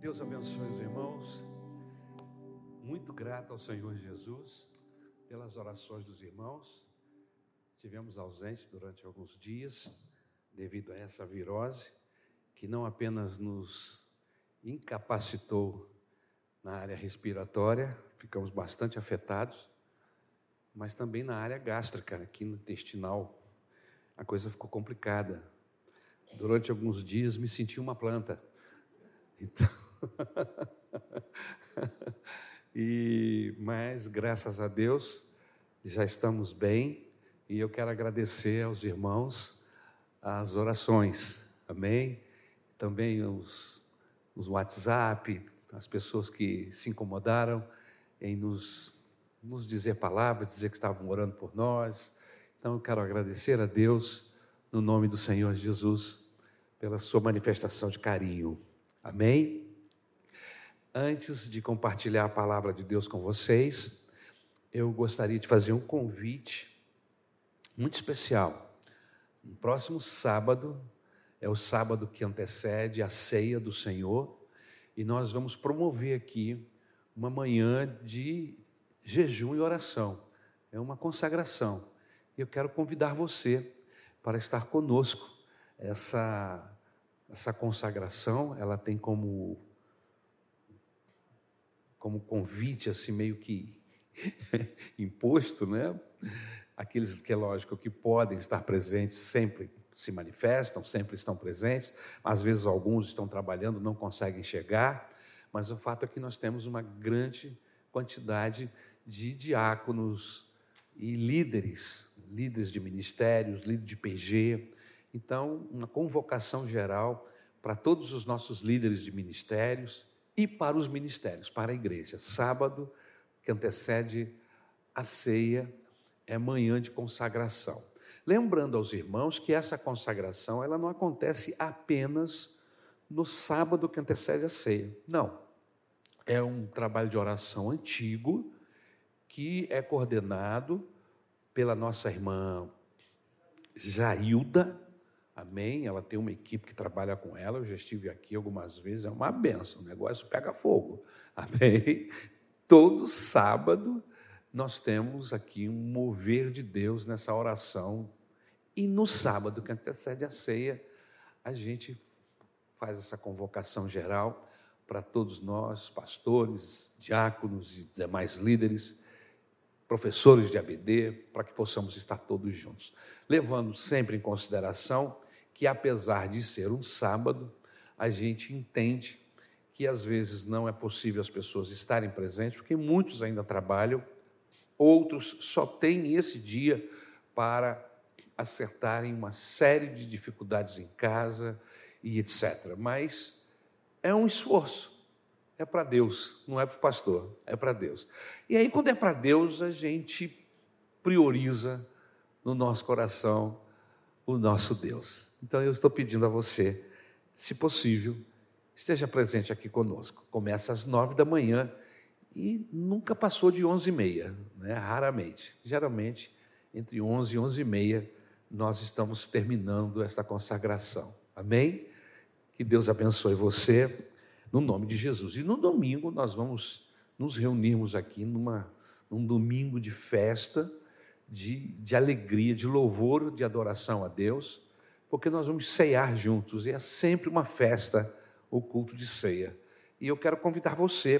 Deus abençoe os irmãos. Muito grato ao Senhor Jesus pelas orações dos irmãos. Tivemos ausente durante alguns dias devido a essa virose que não apenas nos incapacitou na área respiratória, ficamos bastante afetados, mas também na área gástrica, aqui no intestinal, a coisa ficou complicada. Durante alguns dias me senti uma planta. Então, e mas graças a Deus já estamos bem e eu quero agradecer aos irmãos as orações, amém? Também os, os WhatsApp, as pessoas que se incomodaram em nos, nos dizer palavras, dizer que estavam orando por nós. Então eu quero agradecer a Deus no nome do Senhor Jesus pela sua manifestação de carinho. Amém? Antes de compartilhar a palavra de Deus com vocês, eu gostaria de fazer um convite muito especial. No próximo sábado, é o sábado que antecede a ceia do Senhor, e nós vamos promover aqui uma manhã de jejum e oração. É uma consagração. Eu quero convidar você para estar conosco. Essa essa consagração, ela tem como como convite assim meio que imposto, né? Aqueles que é lógico que podem estar presentes sempre se manifestam, sempre estão presentes. Às vezes alguns estão trabalhando, não conseguem chegar, mas o fato é que nós temos uma grande quantidade de diáconos e líderes, líderes de ministérios, líderes de PG. Então, uma convocação geral para todos os nossos líderes de ministérios e para os ministérios, para a igreja. Sábado, que antecede a ceia, é manhã de consagração. Lembrando aos irmãos que essa consagração ela não acontece apenas no sábado que antecede a ceia. Não. É um trabalho de oração antigo que é coordenado pela nossa irmã Jailda, Amém? Ela tem uma equipe que trabalha com ela. Eu já estive aqui algumas vezes. É uma benção. O negócio pega fogo. Amém? Todo sábado nós temos aqui um mover de Deus nessa oração. E no sábado que antecede a ceia, a gente faz essa convocação geral para todos nós, pastores, diáconos e demais líderes, professores de ABD, para que possamos estar todos juntos, levando sempre em consideração que, apesar de ser um sábado, a gente entende que às vezes não é possível as pessoas estarem presentes, porque muitos ainda trabalham, outros só têm esse dia para acertarem uma série de dificuldades em casa e etc. Mas é um esforço. É para Deus, não é para o pastor, é para Deus. E aí, quando é para Deus, a gente prioriza no nosso coração o nosso Deus. Então eu estou pedindo a você, se possível, esteja presente aqui conosco. Começa às nove da manhã e nunca passou de onze e meia, né? raramente. Geralmente, entre onze e onze e meia, nós estamos terminando esta consagração. Amém? Que Deus abençoe você, no nome de Jesus. E no domingo nós vamos nos reunirmos aqui numa, num domingo de festa, de, de alegria, de louvor, de adoração a Deus, porque nós vamos ceiar juntos, e é sempre uma festa o culto de ceia. E eu quero convidar você,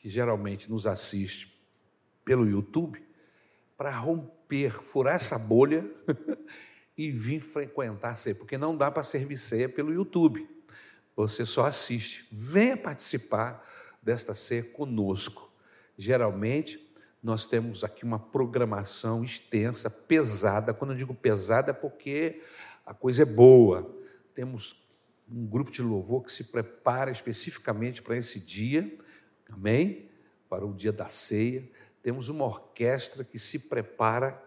que geralmente nos assiste pelo YouTube, para romper, furar essa bolha e vir frequentar a ceia, porque não dá para servir ceia pelo YouTube. Você só assiste. Venha participar desta ceia conosco. Geralmente, nós temos aqui uma programação extensa, pesada. Quando eu digo pesada, é porque a coisa é boa. Temos um grupo de louvor que se prepara especificamente para esse dia, amém? Para o dia da ceia. Temos uma orquestra que se prepara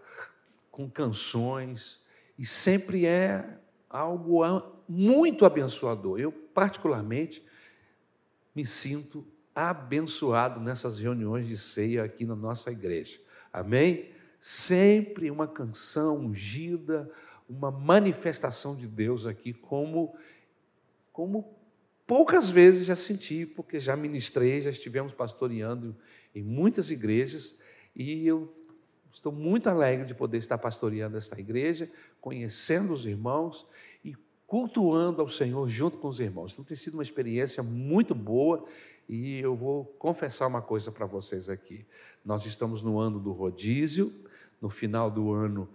com canções e sempre é algo muito abençoador. Eu, particularmente, me sinto abençoado nessas reuniões de ceia aqui na nossa igreja. Amém? Sempre uma canção ungida, uma manifestação de Deus aqui como como poucas vezes já senti, porque já ministrei, já estivemos pastoreando em muitas igrejas, e eu estou muito alegre de poder estar pastoreando esta igreja, conhecendo os irmãos e cultuando ao Senhor junto com os irmãos. Então tem sido uma experiência muito boa e eu vou confessar uma coisa para vocês aqui. Nós estamos no ano do rodízio, no final do ano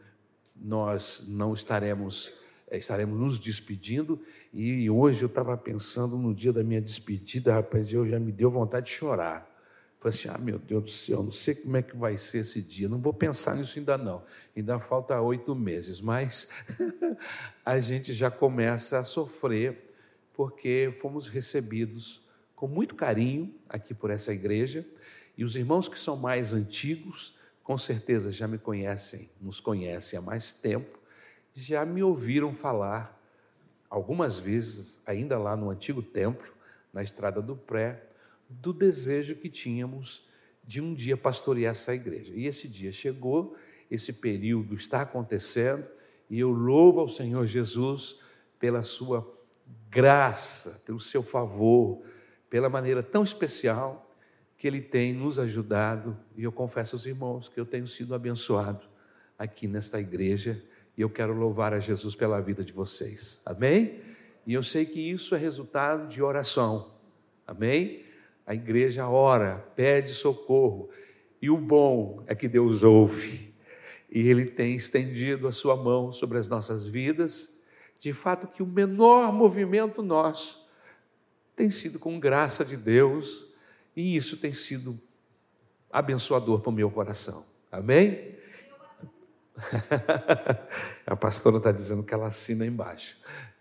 nós não estaremos eh, estaremos nos despedindo e hoje eu estava pensando no dia da minha despedida, rapaz, eu já me deu vontade de chorar. Falei assim, ah, meu Deus do céu, não sei como é que vai ser esse dia, não vou pensar nisso ainda não, ainda falta oito meses, mas a gente já começa a sofrer porque fomos recebidos com muito carinho aqui por essa igreja e os irmãos que são mais antigos, com certeza já me conhecem, nos conhecem há mais tempo, já me ouviram falar algumas vezes, ainda lá no antigo templo, na estrada do Pré, do desejo que tínhamos de um dia pastorear essa igreja. E esse dia chegou, esse período está acontecendo, e eu louvo ao Senhor Jesus pela sua graça, pelo seu favor, pela maneira tão especial que Ele tem nos ajudado, e eu confesso aos irmãos que eu tenho sido abençoado aqui nesta igreja, e eu quero louvar a Jesus pela vida de vocês, amém? E eu sei que isso é resultado de oração, amém? A igreja ora, pede socorro, e o bom é que Deus ouve, e Ele tem estendido a sua mão sobre as nossas vidas, de fato que o menor movimento nosso tem sido com graça de Deus, e isso tem sido abençoador para o meu coração. Amém? A pastora está dizendo que ela assina embaixo.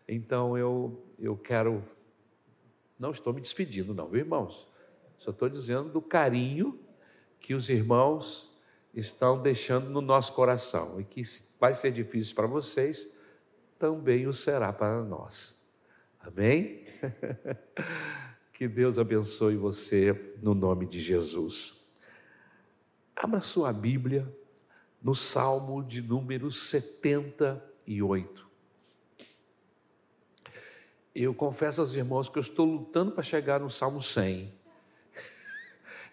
Então eu, eu quero. Não estou me despedindo, não, viu, irmãos? Só estou dizendo do carinho que os irmãos estão deixando no nosso coração e que vai ser difícil para vocês, também o será para nós. Amém? Que Deus abençoe você no nome de Jesus. Abra sua Bíblia no Salmo de número 78. Eu confesso aos irmãos que eu estou lutando para chegar no Salmo 100.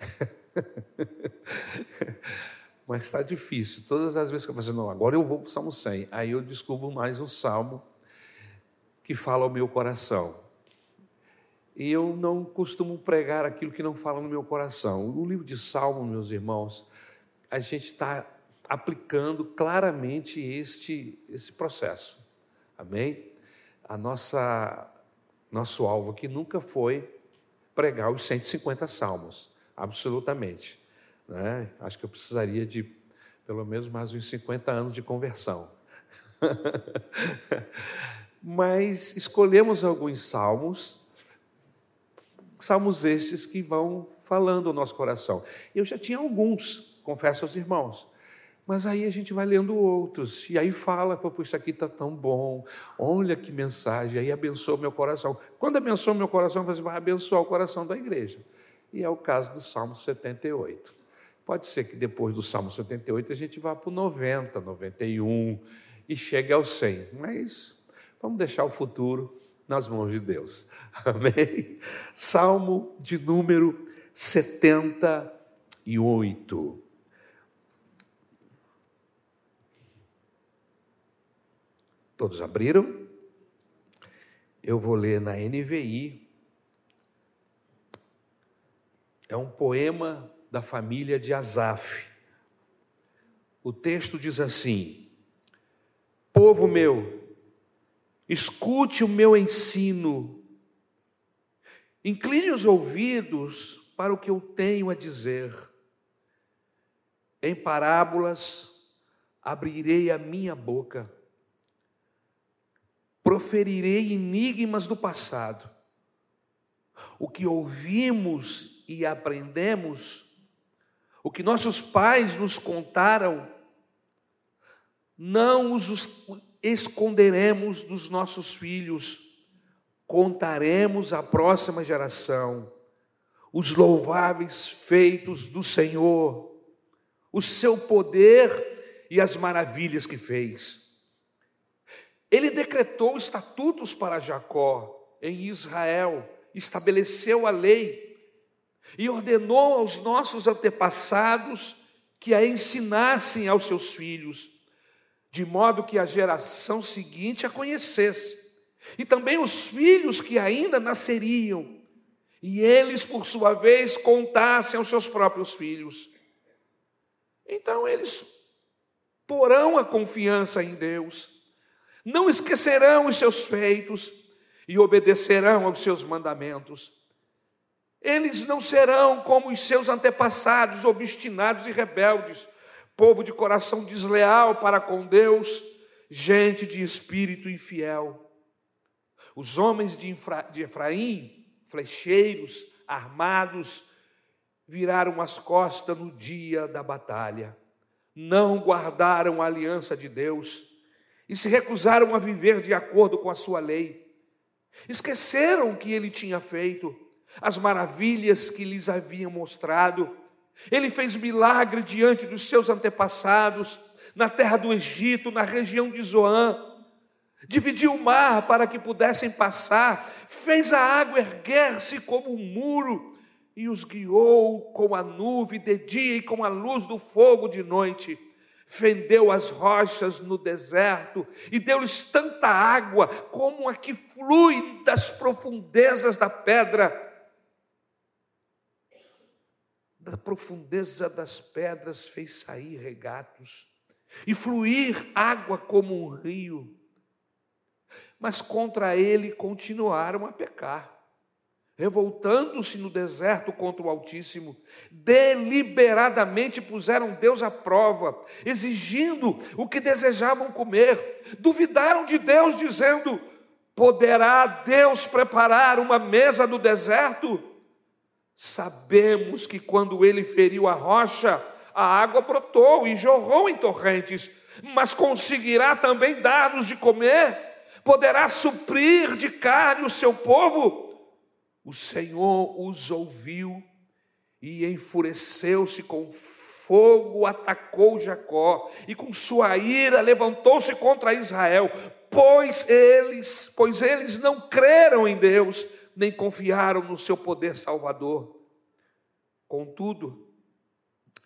Mas está difícil. Todas as vezes que eu falo assim, não, agora eu vou para o Salmo 100. Aí eu descubro mais um salmo que fala ao meu coração. E eu não costumo pregar aquilo que não fala no meu coração. No livro de Salmo, meus irmãos, a gente está aplicando claramente este, esse processo. Amém? A nossa nosso alvo aqui nunca foi pregar os 150 salmos, absolutamente. Né? Acho que eu precisaria de pelo menos mais uns 50 anos de conversão. Mas escolhemos alguns salmos salmos estes que vão falando ao nosso coração. Eu já tinha alguns, confesso aos irmãos, mas aí a gente vai lendo outros, e aí fala, pô, isso aqui está tão bom, olha que mensagem, aí abençoa meu coração. Quando abençoa meu coração, você vai abençoar o coração da igreja. E é o caso do Salmo 78. Pode ser que depois do Salmo 78 a gente vá para o 90, 91 e chegue ao 100, mas vamos deixar o futuro nas mãos de Deus. Amém? Salmo de número 78. Todos abriram? Eu vou ler na NVI. É um poema da família de Asaf. O texto diz assim: Povo meu, escute o meu ensino, incline os ouvidos para o que eu tenho a dizer. Em parábolas abrirei a minha boca, proferirei enigmas do passado. O que ouvimos e aprendemos, o que nossos pais nos contaram, não os esconderemos dos nossos filhos, contaremos à próxima geração os louváveis feitos do Senhor, o seu poder e as maravilhas que fez. Ele decretou estatutos para Jacó em Israel estabeleceu a lei e ordenou aos nossos antepassados que a ensinassem aos seus filhos, de modo que a geração seguinte a conhecesse, e também os filhos que ainda nasceriam, e eles, por sua vez, contassem aos seus próprios filhos. Então eles porão a confiança em Deus, não esquecerão os seus feitos e obedecerão aos seus mandamentos. Eles não serão como os seus antepassados, obstinados e rebeldes, povo de coração desleal para com Deus, gente de espírito infiel. Os homens de, de Efraim, flecheiros, armados, viraram as costas no dia da batalha, não guardaram a aliança de Deus e se recusaram a viver de acordo com a sua lei. Esqueceram o que ele tinha feito as maravilhas que lhes haviam mostrado. Ele fez milagre diante dos seus antepassados, na terra do Egito, na região de Zoã. Dividiu o mar para que pudessem passar, fez a água erguer-se como um muro e os guiou com a nuvem de dia e com a luz do fogo de noite. Fendeu as rochas no deserto e deu-lhes tanta água como a que flui das profundezas da pedra da profundeza das pedras fez sair regatos e fluir água como um rio. Mas contra ele continuaram a pecar, revoltando-se no deserto contra o Altíssimo, deliberadamente puseram Deus à prova, exigindo o que desejavam comer, duvidaram de Deus, dizendo: Poderá Deus preparar uma mesa no deserto? Sabemos que quando ele feriu a rocha, a água brotou e jorrou em torrentes, mas conseguirá também dar-nos de comer? Poderá suprir de carne o seu povo? O Senhor os ouviu e enfureceu-se com fogo, atacou Jacó e com sua ira levantou-se contra Israel, pois eles, pois eles não creram em Deus nem confiaram no seu poder salvador. Contudo,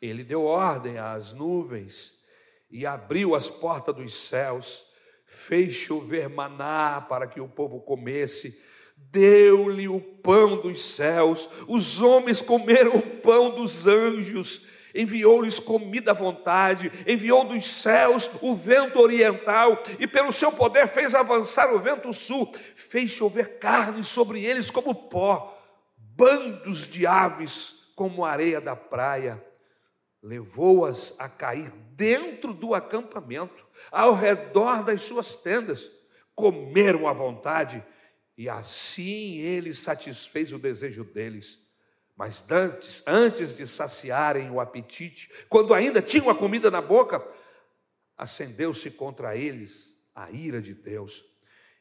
ele deu ordem às nuvens e abriu as portas dos céus, fez chover maná para que o povo comesse, deu-lhe o pão dos céus, os homens comeram o pão dos anjos, enviou-lhes comida à vontade, enviou dos céus o vento oriental, e pelo seu poder fez avançar o vento sul, fez chover carne sobre eles como pó, bandos de aves como areia da praia, levou-as a cair dentro do acampamento, ao redor das suas tendas, comeram à vontade, e assim ele satisfez o desejo deles. Mas antes, antes de saciarem o apetite, quando ainda tinham a comida na boca, acendeu-se contra eles a ira de Deus.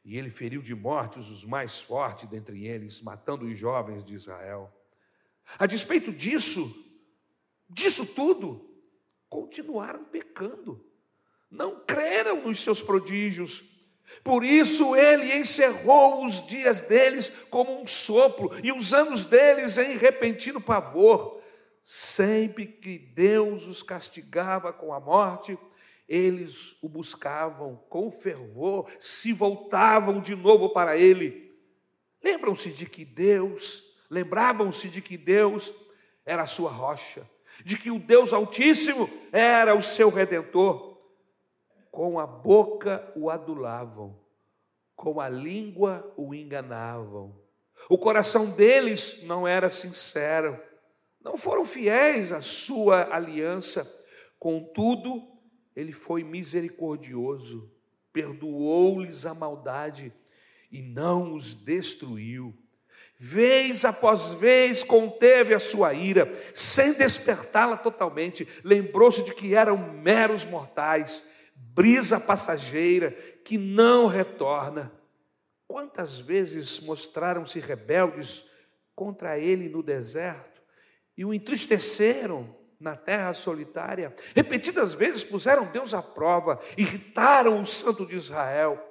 E ele feriu de mortes os mais fortes dentre eles, matando os jovens de Israel. A despeito disso, disso tudo, continuaram pecando, não creram nos seus prodígios, por isso ele encerrou os dias deles como um sopro e os anos deles em repentino pavor. Sempre que Deus os castigava com a morte, eles o buscavam com fervor, se voltavam de novo para ele. Lembram-se de que Deus, lembravam-se de que Deus era a sua rocha, de que o Deus Altíssimo era o seu redentor com a boca o adulavam, com a língua o enganavam. O coração deles não era sincero, não foram fiéis à sua aliança. Contudo, ele foi misericordioso, perdoou-lhes a maldade e não os destruiu. Vez após vez conteve a sua ira, sem despertá-la totalmente, lembrou-se de que eram meros mortais brisa passageira que não retorna. Quantas vezes mostraram-se rebeldes contra ele no deserto e o entristeceram na terra solitária? Repetidas vezes puseram Deus à prova, irritaram o santo de Israel.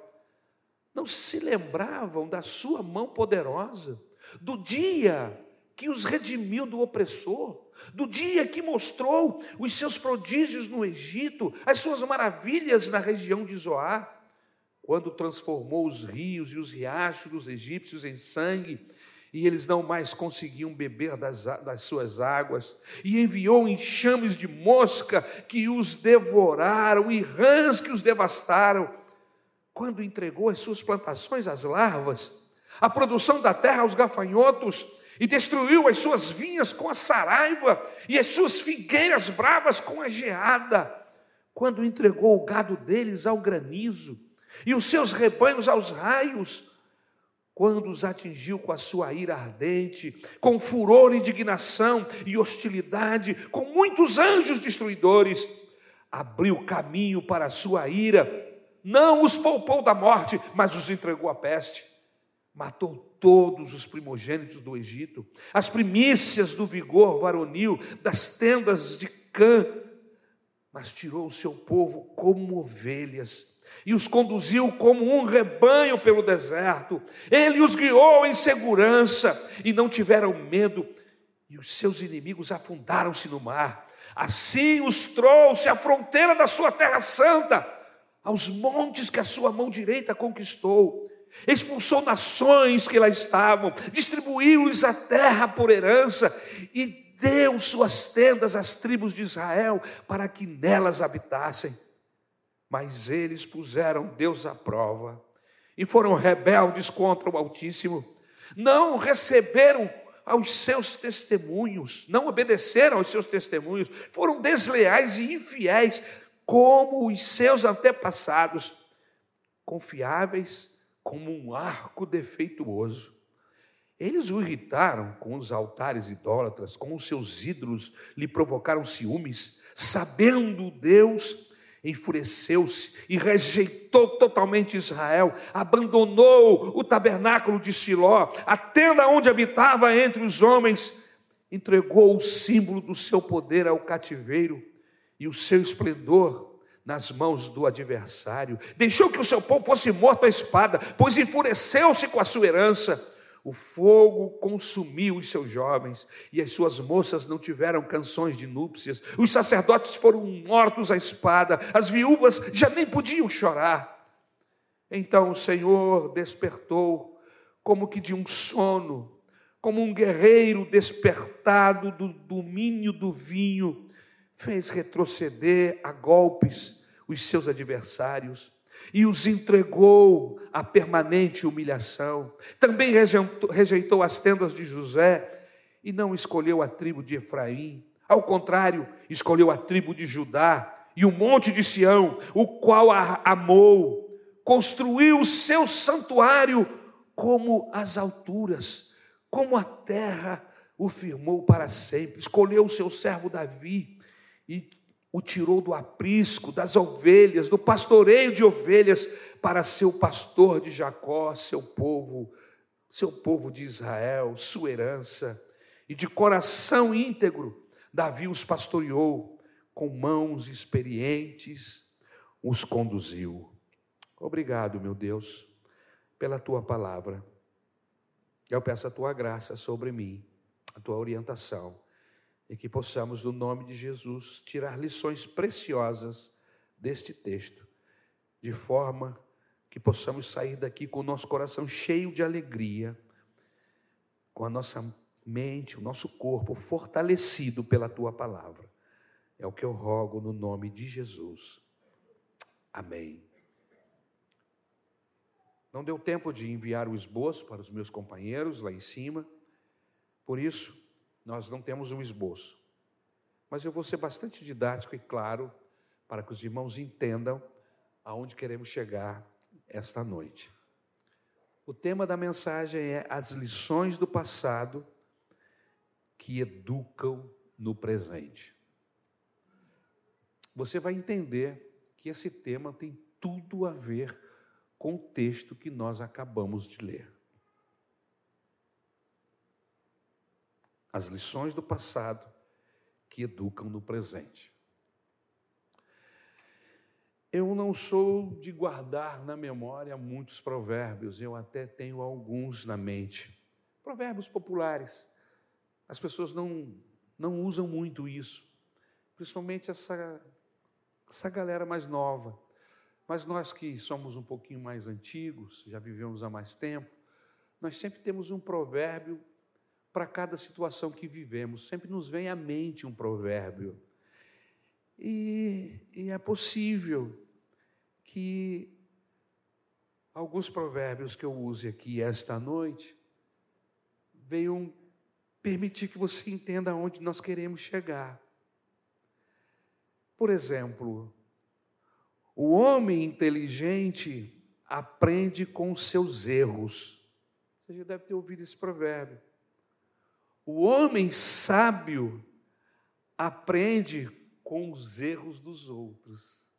Não se lembravam da sua mão poderosa, do dia que os redimiu do opressor, do dia que mostrou os seus prodígios no Egito, as suas maravilhas na região de Zoar, quando transformou os rios e os riachos dos egípcios em sangue, e eles não mais conseguiam beber das, das suas águas, e enviou enxames de mosca que os devoraram, e rãs que os devastaram, quando entregou as suas plantações às larvas, a produção da terra aos gafanhotos, e destruiu as suas vinhas com a saraiva, e as suas figueiras bravas com a geada, quando entregou o gado deles ao granizo, e os seus rebanhos aos raios, quando os atingiu com a sua ira ardente, com furor, indignação e hostilidade, com muitos anjos destruidores, abriu caminho para a sua ira, não os poupou da morte, mas os entregou à peste. Matou todos os primogênitos do Egito, as primícias do vigor varonil das tendas de Cã, mas tirou o seu povo como ovelhas e os conduziu como um rebanho pelo deserto. Ele os guiou em segurança e não tiveram medo, e os seus inimigos afundaram-se no mar. Assim os trouxe à fronteira da sua terra santa, aos montes que a sua mão direita conquistou. Expulsou nações que lá estavam, distribuiu-lhes a terra por herança e deu suas tendas às tribos de Israel para que nelas habitassem. Mas eles puseram Deus à prova e foram rebeldes contra o Altíssimo. Não receberam aos seus testemunhos, não obedeceram aos seus testemunhos, foram desleais e infiéis, como os seus antepassados, confiáveis como um arco defeituoso. Eles o irritaram com os altares idólatras, com os seus ídolos, lhe provocaram ciúmes, sabendo Deus enfureceu-se e rejeitou totalmente Israel, abandonou o tabernáculo de Siló, a tenda onde habitava entre os homens, entregou o símbolo do seu poder ao cativeiro e o seu esplendor nas mãos do adversário. Deixou que o seu povo fosse morto à espada, pois enfureceu-se com a sua herança o fogo consumiu os seus jovens, e as suas moças não tiveram canções de núpcias. Os sacerdotes foram mortos à espada, as viúvas já nem podiam chorar. Então o Senhor despertou, como que de um sono, como um guerreiro despertado do domínio do vinho, fez retroceder a golpes os seus adversários e os entregou à permanente humilhação. Também rejeitou as tendas de José e não escolheu a tribo de Efraim. Ao contrário, escolheu a tribo de Judá e o monte de Sião, o qual a amou. Construiu o seu santuário como as alturas, como a terra o firmou para sempre. Escolheu o seu servo Davi e o tirou do aprisco, das ovelhas, do pastoreio de ovelhas, para ser o pastor de Jacó, seu povo, seu povo de Israel, sua herança. E de coração íntegro, Davi os pastoreou, com mãos experientes, os conduziu. Obrigado, meu Deus, pela tua palavra. Eu peço a tua graça sobre mim, a tua orientação e que possamos, no nome de Jesus, tirar lições preciosas deste texto, de forma que possamos sair daqui com o nosso coração cheio de alegria, com a nossa mente, o nosso corpo fortalecido pela tua palavra. É o que eu rogo no nome de Jesus. Amém. Não deu tempo de enviar o esboço para os meus companheiros lá em cima, por isso, nós não temos um esboço. Mas eu vou ser bastante didático e claro para que os irmãos entendam aonde queremos chegar esta noite. O tema da mensagem é as lições do passado que educam no presente. Você vai entender que esse tema tem tudo a ver com o texto que nós acabamos de ler. As lições do passado que educam no presente. Eu não sou de guardar na memória muitos provérbios, eu até tenho alguns na mente, Provérbios populares. As pessoas não, não usam muito isso, principalmente essa, essa galera mais nova. Mas nós que somos um pouquinho mais antigos, já vivemos há mais tempo, nós sempre temos um provérbio para cada situação que vivemos. Sempre nos vem à mente um provérbio. E, e é possível que alguns provérbios que eu use aqui esta noite venham permitir que você entenda onde nós queremos chegar. Por exemplo, o homem inteligente aprende com seus erros. Você já deve ter ouvido esse provérbio. O homem sábio aprende com os erros dos outros.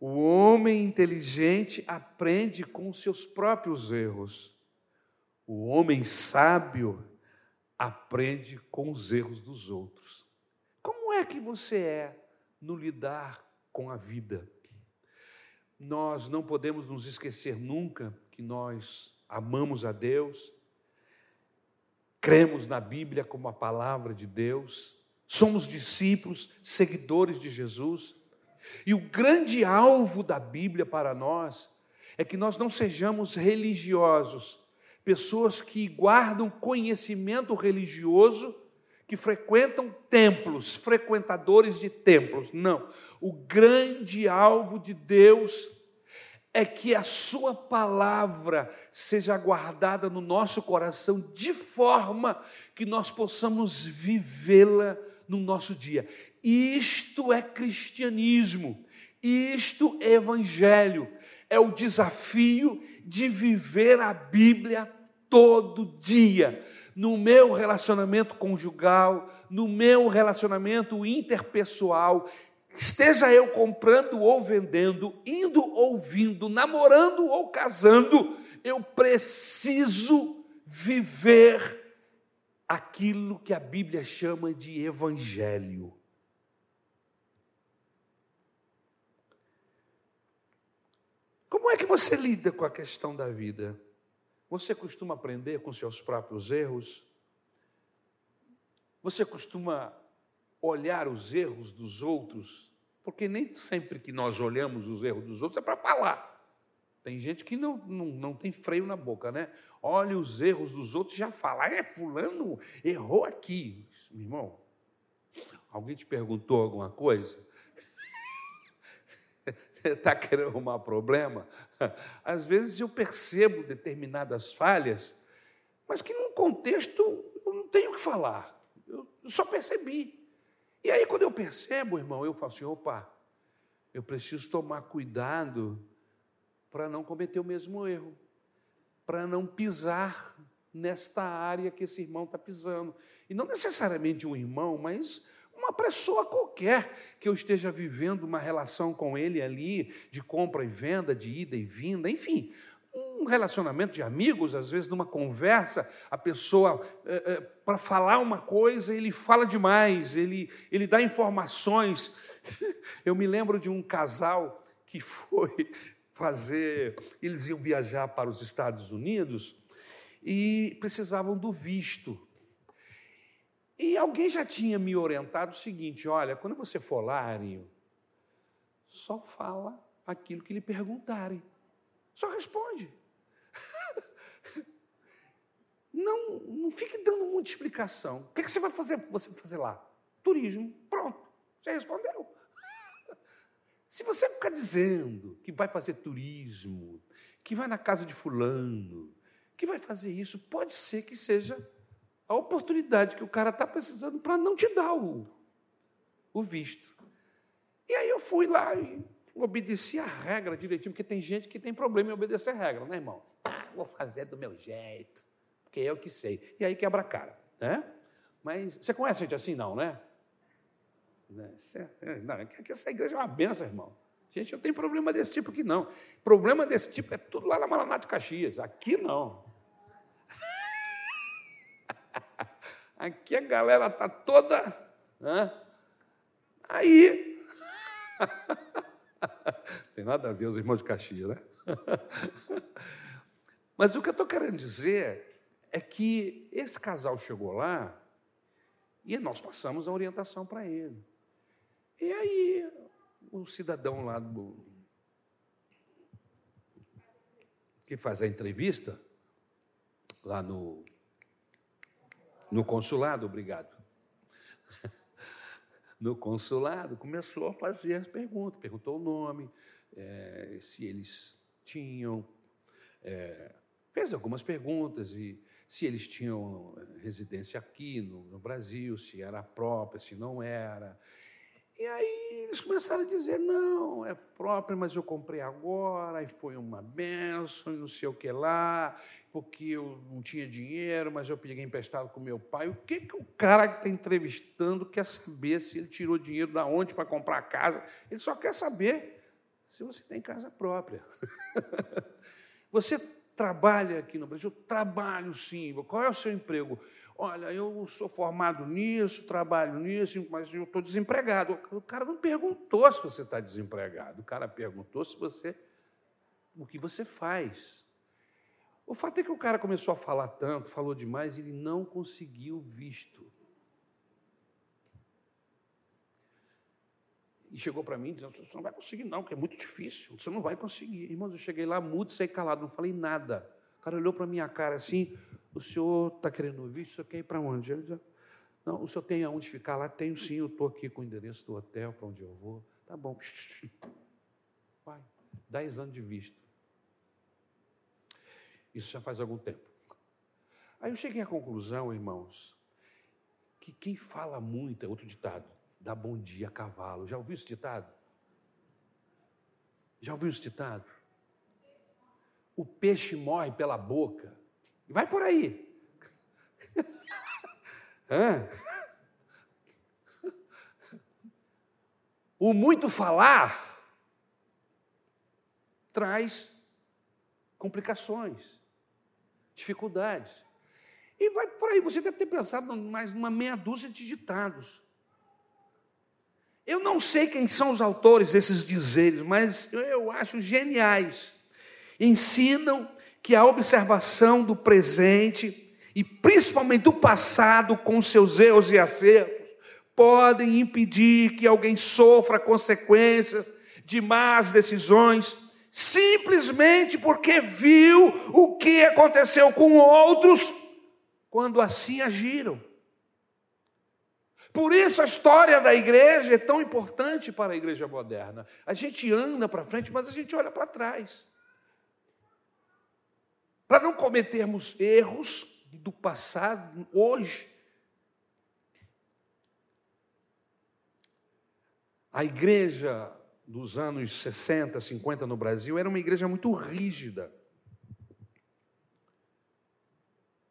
O homem inteligente aprende com os seus próprios erros. O homem sábio aprende com os erros dos outros. Como é que você é no lidar com a vida? Nós não podemos nos esquecer nunca que nós amamos a Deus, cremos na Bíblia como a palavra de Deus, somos discípulos, seguidores de Jesus. E o grande alvo da Bíblia para nós é que nós não sejamos religiosos, pessoas que guardam conhecimento religioso, que frequentam templos, frequentadores de templos. Não. O grande alvo de Deus é que a Sua palavra seja guardada no nosso coração de forma que nós possamos vivê-la no nosso dia. Isto é cristianismo, isto é evangelho, é o desafio de viver a Bíblia todo dia, no meu relacionamento conjugal, no meu relacionamento interpessoal, esteja eu comprando ou vendendo, indo ou vindo, namorando ou casando, eu preciso viver aquilo que a Bíblia chama de evangelho. Como é que você lida com a questão da vida? Você costuma aprender com seus próprios erros? Você costuma olhar os erros dos outros? Porque nem sempre que nós olhamos os erros dos outros é para falar. Tem gente que não, não, não tem freio na boca, né? Olha os erros dos outros e já fala, é, fulano errou aqui. Meu irmão, alguém te perguntou alguma coisa? Você está querendo arrumar problema? Às vezes eu percebo determinadas falhas, mas que num contexto eu não tenho o que falar. Eu só percebi. E aí, quando eu percebo, irmão, eu falo assim: opa, eu preciso tomar cuidado para não cometer o mesmo erro, para não pisar nesta área que esse irmão está pisando. E não necessariamente um irmão, mas uma pessoa qualquer que eu esteja vivendo uma relação com ele ali, de compra e venda, de ida e vinda, enfim, um relacionamento de amigos, às vezes numa conversa, a pessoa, é, é, para falar uma coisa, ele fala demais, ele, ele dá informações. Eu me lembro de um casal que foi fazer, eles iam viajar para os Estados Unidos e precisavam do visto e alguém já tinha me orientado o seguinte: olha, quando você for lá, Arinho, só fala aquilo que lhe perguntarem. Só responde. Não, não fique dando muita explicação. O que, é que você vai fazer, você vai fazer lá? Turismo. Pronto. Você respondeu. Se você ficar dizendo que vai fazer turismo, que vai na casa de fulano, que vai fazer isso, pode ser que seja a oportunidade que o cara está precisando para não te dar o, o visto. E aí eu fui lá e obedeci a regra direitinho, porque tem gente que tem problema em obedecer a regra, né, irmão? Ah, vou fazer do meu jeito, porque eu que sei. E aí quebra a cara, né? Mas você conhece gente assim, não, né? né é, não, é essa igreja é uma benção, irmão. Gente, eu tenho problema desse tipo aqui, não. Problema desse tipo é tudo lá na Maraná de Caxias. Aqui não. Aqui a galera está toda. Né? Aí. Tem nada a ver os irmãos de Caxias, né? Mas o que eu estou querendo dizer é que esse casal chegou lá e nós passamos a orientação para ele. E aí, o cidadão lá do, que faz a entrevista, lá no, no consulado, obrigado. No consulado, começou a fazer as perguntas, perguntou o nome, é, se eles tinham. É, fez algumas perguntas e se eles tinham residência aqui no, no Brasil, se era própria, se não era. E aí eles começaram a dizer: não, é própria, mas eu comprei agora, e foi uma benção, e não sei o que lá, porque eu não tinha dinheiro, mas eu peguei emprestado com meu pai. O que, que o cara que está entrevistando quer saber se ele tirou dinheiro da onde para comprar a casa? Ele só quer saber se você tem casa própria. você trabalha aqui no Brasil? Trabalho sim. Qual é o seu emprego? Olha, eu sou formado nisso, trabalho nisso, mas eu estou desempregado. O cara não perguntou se você está desempregado, o cara perguntou se você o que você faz. O fato é que o cara começou a falar tanto, falou demais, ele não conseguiu visto. E chegou para mim dizendo: Você não vai conseguir, não, que é muito difícil, você não vai conseguir. Irmãos, eu cheguei lá mudo, saí calado, não falei nada. O cara olhou para minha cara assim: O senhor está querendo ouvir? O senhor quer ir para onde? Eu não, o senhor tem aonde ficar lá? Tenho sim, eu estou aqui com o endereço do hotel para onde eu vou. Tá bom. Vai. Dez anos de visto. Isso já faz algum tempo. Aí eu cheguei à conclusão, irmãos, que quem fala muito é outro ditado dá bom dia a cavalo. Já ouviu esse ditado? Já ouviu esse ditado? O peixe morre pela boca. Vai por aí. o muito falar traz complicações, dificuldades. E vai por aí. Você deve ter pensado mais numa meia dúzia de ditados. Eu não sei quem são os autores desses dizeres, mas eu acho geniais. Ensinam que a observação do presente e principalmente do passado com seus erros e acertos podem impedir que alguém sofra consequências de más decisões simplesmente porque viu o que aconteceu com outros quando assim agiram. Por isso a história da igreja é tão importante para a igreja moderna. A gente anda para frente, mas a gente olha para trás. Para não cometermos erros do passado hoje. A igreja dos anos 60, 50 no Brasil era uma igreja muito rígida,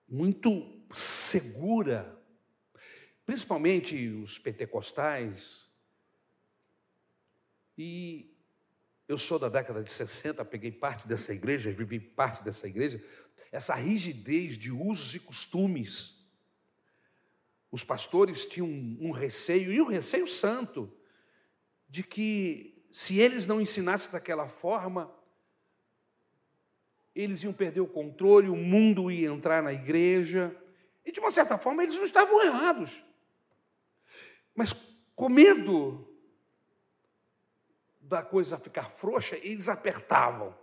muito segura, principalmente os pentecostais. E eu sou da década de 60, peguei parte dessa igreja, vivi parte dessa igreja, essa rigidez de usos e costumes. Os pastores tinham um, receio, e um receio santo, de que se eles não ensinassem daquela forma, eles iam perder o controle, o mundo ia entrar na igreja, e de uma certa forma eles não estavam errados. Mas com medo da coisa ficar frouxa, eles apertavam.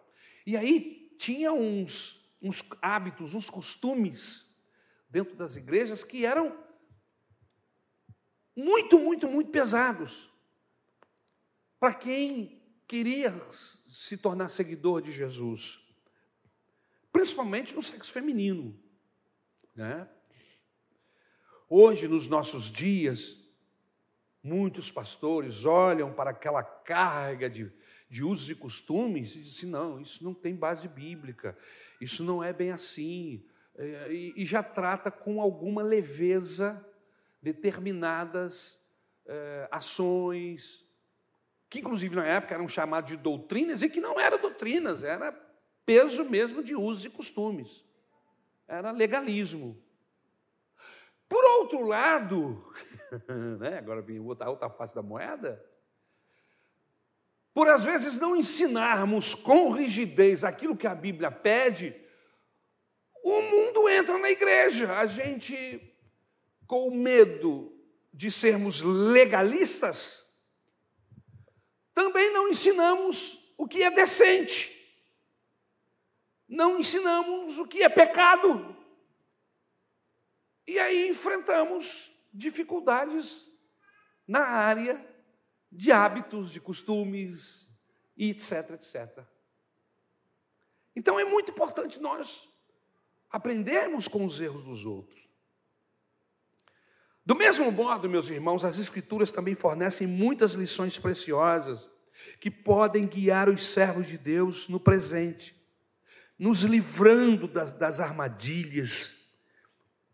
E aí tinha uns, uns hábitos, uns costumes dentro das igrejas que eram muito, muito, muito pesados para quem queria se tornar seguidor de Jesus, principalmente no sexo feminino. Né? Hoje, nos nossos dias, Muitos pastores olham para aquela carga de, de usos e costumes e dizem: não, isso não tem base bíblica, isso não é bem assim, é, e, e já trata com alguma leveza determinadas é, ações, que inclusive na época eram chamadas de doutrinas e que não eram doutrinas, era peso mesmo de usos e costumes, era legalismo. Por outro lado, né? agora vem outra, outra face da moeda, por às vezes não ensinarmos com rigidez aquilo que a Bíblia pede, o mundo entra na igreja. A gente, com medo de sermos legalistas, também não ensinamos o que é decente. Não ensinamos o que é pecado. E aí enfrentamos dificuldades na área de hábitos, de costumes, e etc, etc. Então é muito importante nós aprendermos com os erros dos outros. Do mesmo modo, meus irmãos, as Escrituras também fornecem muitas lições preciosas que podem guiar os servos de Deus no presente, nos livrando das, das armadilhas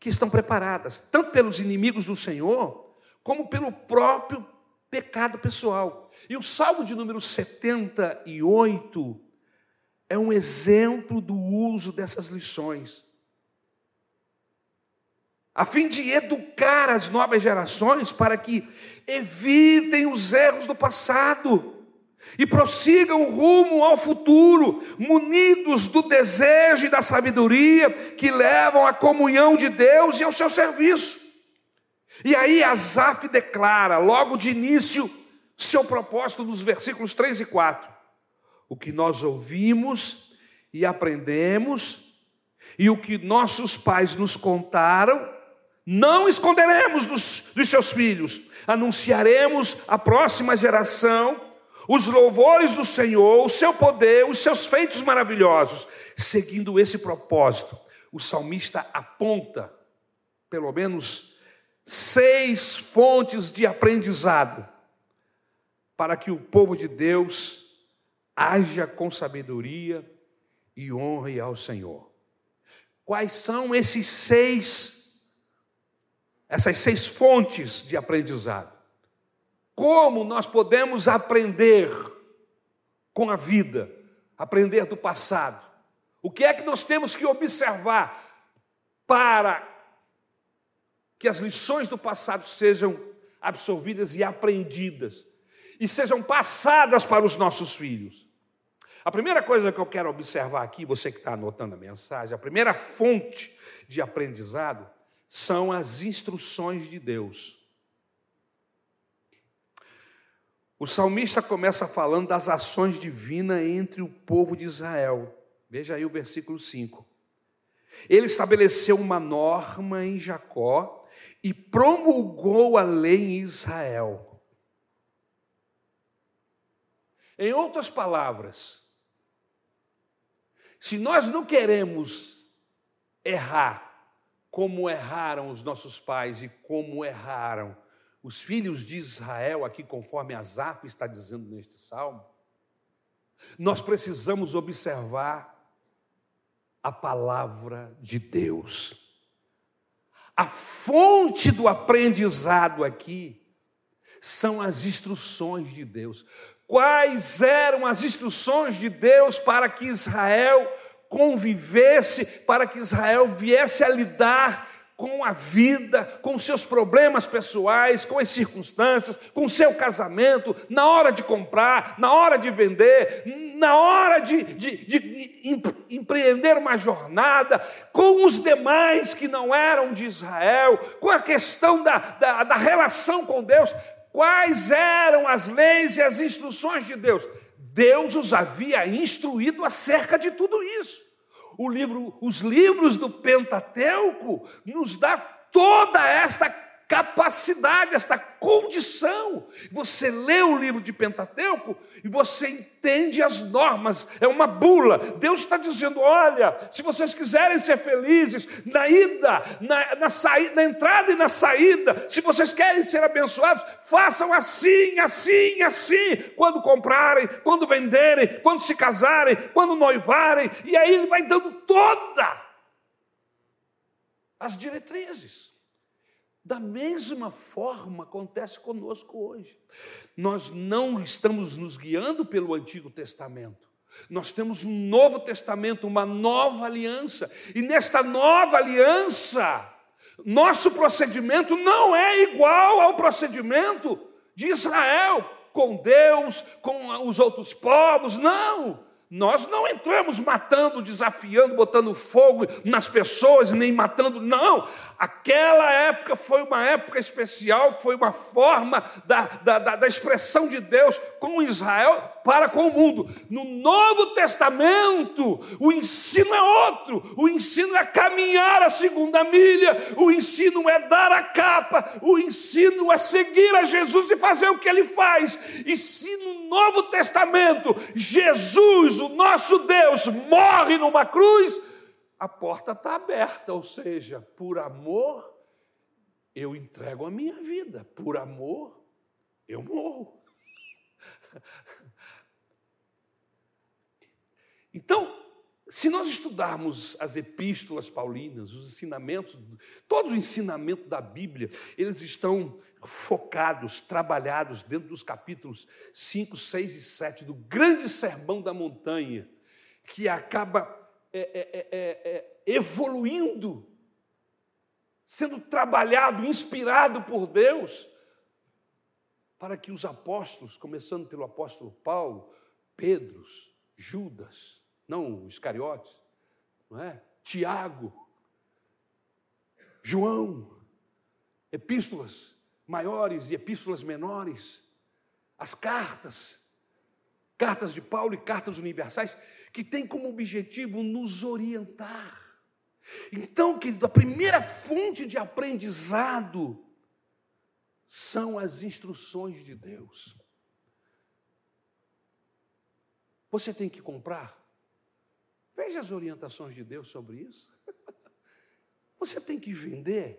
que estão preparadas, tanto pelos inimigos do Senhor, como pelo próprio pecado pessoal. E o Salmo de número 78 é um exemplo do uso dessas lições. A fim de educar as novas gerações para que evitem os erros do passado e prossigam rumo ao futuro, munidos do desejo e da sabedoria que levam à comunhão de Deus e ao seu serviço. E aí Asaf declara, logo de início, seu propósito nos versículos 3 e 4. O que nós ouvimos e aprendemos, e o que nossos pais nos contaram, não esconderemos dos, dos seus filhos, anunciaremos à próxima geração os louvores do Senhor, o seu poder, os seus feitos maravilhosos. Seguindo esse propósito, o salmista aponta, pelo menos, seis fontes de aprendizado para que o povo de Deus haja com sabedoria e honre ao Senhor. Quais são esses seis, essas seis fontes de aprendizado? Como nós podemos aprender com a vida, aprender do passado? O que é que nós temos que observar para que as lições do passado sejam absorvidas e aprendidas e sejam passadas para os nossos filhos. A primeira coisa que eu quero observar aqui, você que está anotando a mensagem, a primeira fonte de aprendizado são as instruções de Deus. O salmista começa falando das ações divinas entre o povo de Israel. Veja aí o versículo 5. Ele estabeleceu uma norma em Jacó e promulgou a lei em Israel. Em outras palavras, se nós não queremos errar como erraram os nossos pais e como erraram os filhos de Israel, aqui conforme Asaf está dizendo neste salmo, nós precisamos observar a palavra de Deus. A fonte do aprendizado aqui são as instruções de Deus quais eram as instruções de Deus para que Israel convivesse, para que Israel viesse a lidar com a vida, com seus problemas pessoais, com as circunstâncias, com seu casamento, na hora de comprar, na hora de vender, na hora de, de, de empreender uma jornada, com os demais que não eram de Israel, com a questão da, da, da relação com Deus quais eram as leis e as instruções de Deus. Deus os havia instruído acerca de tudo isso. O livro, os livros do Pentateuco nos dá toda esta capacidade, esta condição. Você lê o livro de Pentateuco e você entende as normas, é uma bula. Deus está dizendo: olha, se vocês quiserem ser felizes na ida, na, na, saída, na entrada e na saída, se vocês querem ser abençoados, façam assim, assim, assim, quando comprarem, quando venderem, quando se casarem, quando noivarem, e aí ele vai dando toda as diretrizes. Da mesma forma acontece conosco hoje. Nós não estamos nos guiando pelo Antigo Testamento. Nós temos um novo testamento, uma nova aliança. E nesta nova aliança, nosso procedimento não é igual ao procedimento de Israel com Deus, com os outros povos. Não. Nós não entramos matando, desafiando, botando fogo nas pessoas, nem matando, não. Aquela época foi uma época especial, foi uma forma da, da, da, expressão de Deus com Israel para com o mundo. No Novo Testamento, o ensino é outro. O ensino é caminhar a segunda milha, o ensino é dar a capa, o ensino é seguir a Jesus e fazer o que ele faz. E se no Novo Testamento Jesus, o nosso Deus morre numa cruz, a porta está aberta, ou seja, por amor eu entrego a minha vida, por amor eu morro. Então, se nós estudarmos as epístolas paulinas, os ensinamentos, todos os ensinamentos da Bíblia, eles estão focados, trabalhados dentro dos capítulos 5, 6 e 7 do grande sermão da montanha, que acaba é, é, é, evoluindo, sendo trabalhado, inspirado por Deus, para que os apóstolos, começando pelo apóstolo Paulo, Pedro, Judas, não os Iscariotes, não é? Tiago, João, epístolas maiores e epístolas menores, as cartas, cartas de Paulo e cartas universais, que têm como objetivo nos orientar. Então, querido, a primeira fonte de aprendizado são as instruções de Deus. Você tem que comprar Veja as orientações de Deus sobre isso. Você tem que vender.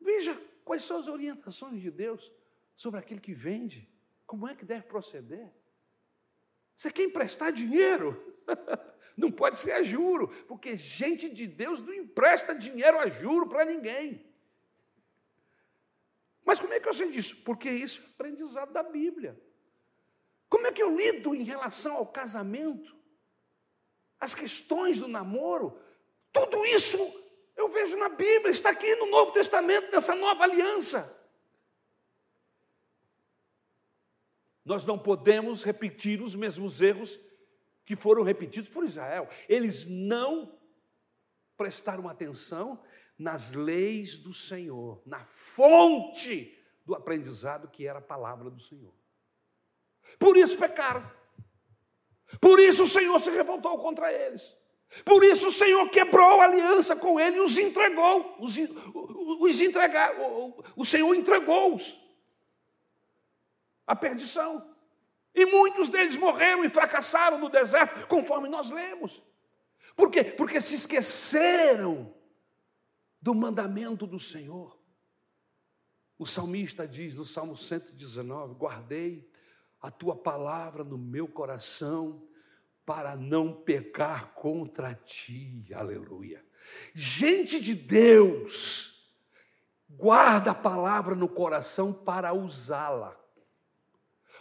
Veja quais são as orientações de Deus sobre aquele que vende. Como é que deve proceder? Você quer emprestar dinheiro? Não pode ser a juro, porque gente de Deus não empresta dinheiro a juro para ninguém. Mas como é que eu sei disso? Porque isso é aprendizado da Bíblia. Como é que eu lido em relação ao casamento? As questões do namoro, tudo isso eu vejo na Bíblia, está aqui no Novo Testamento, nessa nova aliança. Nós não podemos repetir os mesmos erros que foram repetidos por Israel. Eles não prestaram atenção nas leis do Senhor, na fonte do aprendizado que era a palavra do Senhor. Por isso pecaram. Por isso o Senhor se revoltou contra eles. Por isso o Senhor quebrou a aliança com eles e os entregou. Os, os o, o Senhor entregou-os à perdição. E muitos deles morreram e fracassaram no deserto, conforme nós lemos. Por quê? Porque se esqueceram do mandamento do Senhor. O salmista diz no Salmo 119: Guardei a tua palavra no meu coração para não pecar contra ti. Aleluia. Gente de Deus, guarda a palavra no coração para usá-la.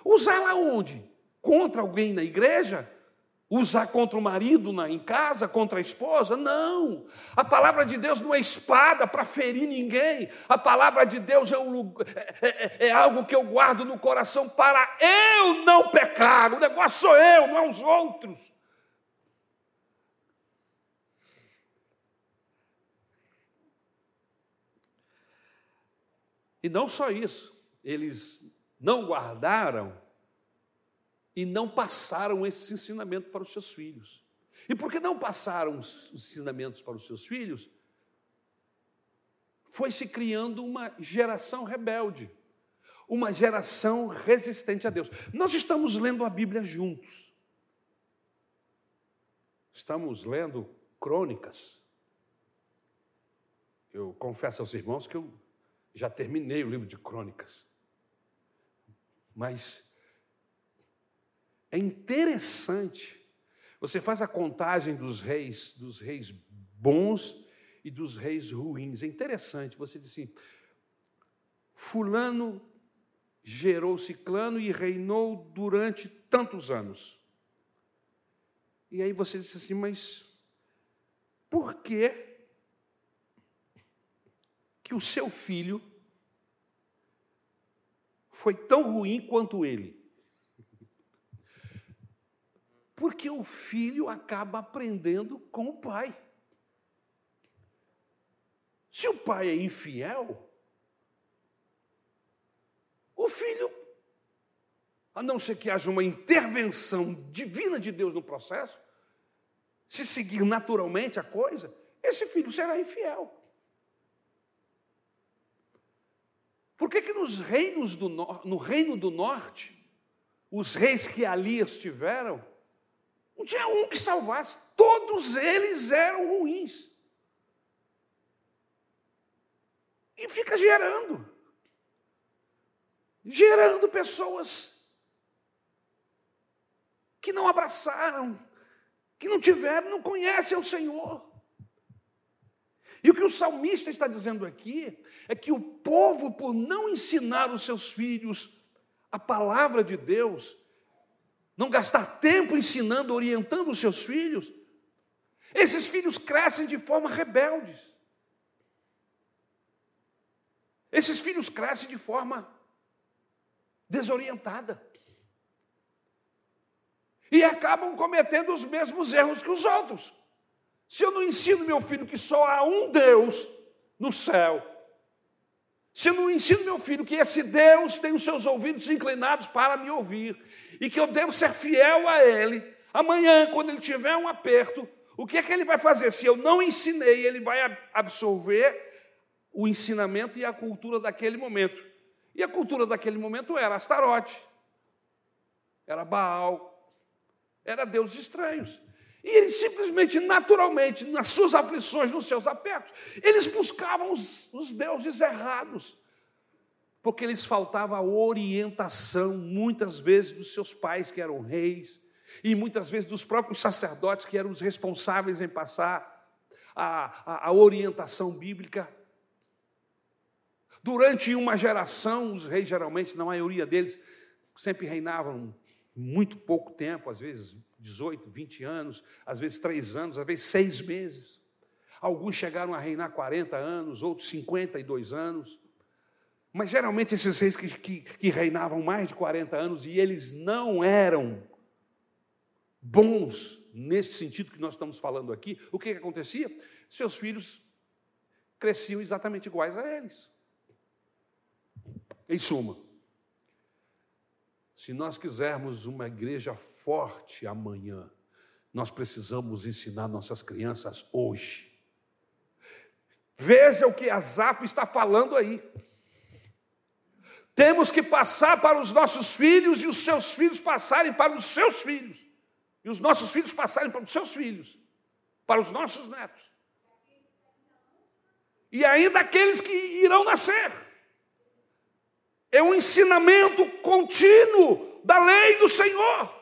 Usá-la onde? Contra alguém na igreja? Usar contra o marido na, em casa, contra a esposa? Não. A palavra de Deus não é espada para ferir ninguém. A palavra de Deus é, um, é, é, é, algo que eu guardo no coração para eu não pecar. O negócio sou eu, não é os outros. E não só isso, eles não guardaram e não passaram esse ensinamento para os seus filhos. E por que não passaram os ensinamentos para os seus filhos? Foi se criando uma geração rebelde, uma geração resistente a Deus. Nós estamos lendo a Bíblia juntos. Estamos lendo crônicas. Eu confesso aos irmãos que eu já terminei o livro de crônicas. Mas é interessante. Você faz a contagem dos reis, dos reis bons e dos reis ruins. É interessante. Você diz assim: Fulano gerou Ciclano e reinou durante tantos anos. E aí você diz assim, mas por que que o seu filho foi tão ruim quanto ele? Porque o filho acaba aprendendo com o pai. Se o pai é infiel, o filho, a não ser que haja uma intervenção divina de Deus no processo, se seguir naturalmente a coisa, esse filho será infiel. Por que, que nos reinos do no reino do norte, os reis que ali estiveram, não tinha um que salvasse, todos eles eram ruins. E fica gerando gerando pessoas que não abraçaram, que não tiveram, não conhecem o Senhor. E o que o salmista está dizendo aqui é que o povo, por não ensinar os seus filhos a palavra de Deus, não gastar tempo ensinando, orientando os seus filhos, esses filhos crescem de forma rebeldes. Esses filhos crescem de forma desorientada. E acabam cometendo os mesmos erros que os outros. Se eu não ensino meu filho que só há um Deus no céu, se eu não ensino meu filho que esse Deus tem os seus ouvidos inclinados para me ouvir e que eu devo ser fiel a Ele, amanhã, quando ele tiver um aperto, o que é que ele vai fazer? Se eu não ensinei, ele vai absorver o ensinamento e a cultura daquele momento. E a cultura daquele momento era Astarote, era Baal, era deuses estranhos. E eles simplesmente, naturalmente, nas suas aflições, nos seus apertos, eles buscavam os, os deuses errados, porque lhes faltava a orientação, muitas vezes, dos seus pais, que eram reis, e muitas vezes dos próprios sacerdotes, que eram os responsáveis em passar a, a, a orientação bíblica. Durante uma geração, os reis, geralmente, na maioria deles, sempre reinavam muito pouco tempo, às vezes 18, 20 anos, às vezes 3 anos, às vezes 6 meses. Alguns chegaram a reinar 40 anos, outros 52 anos. Mas geralmente esses reis que, que, que reinavam mais de 40 anos e eles não eram bons nesse sentido que nós estamos falando aqui, o que, que acontecia? Seus filhos cresciam exatamente iguais a eles. Em suma, se nós quisermos uma igreja forte amanhã, nós precisamos ensinar nossas crianças hoje. Veja o que Asaf está falando aí. Temos que passar para os nossos filhos e os seus filhos passarem para os seus filhos. E os nossos filhos passarem para os seus filhos, para os nossos netos. E ainda aqueles que irão nascer. É um ensinamento contínuo da lei do Senhor.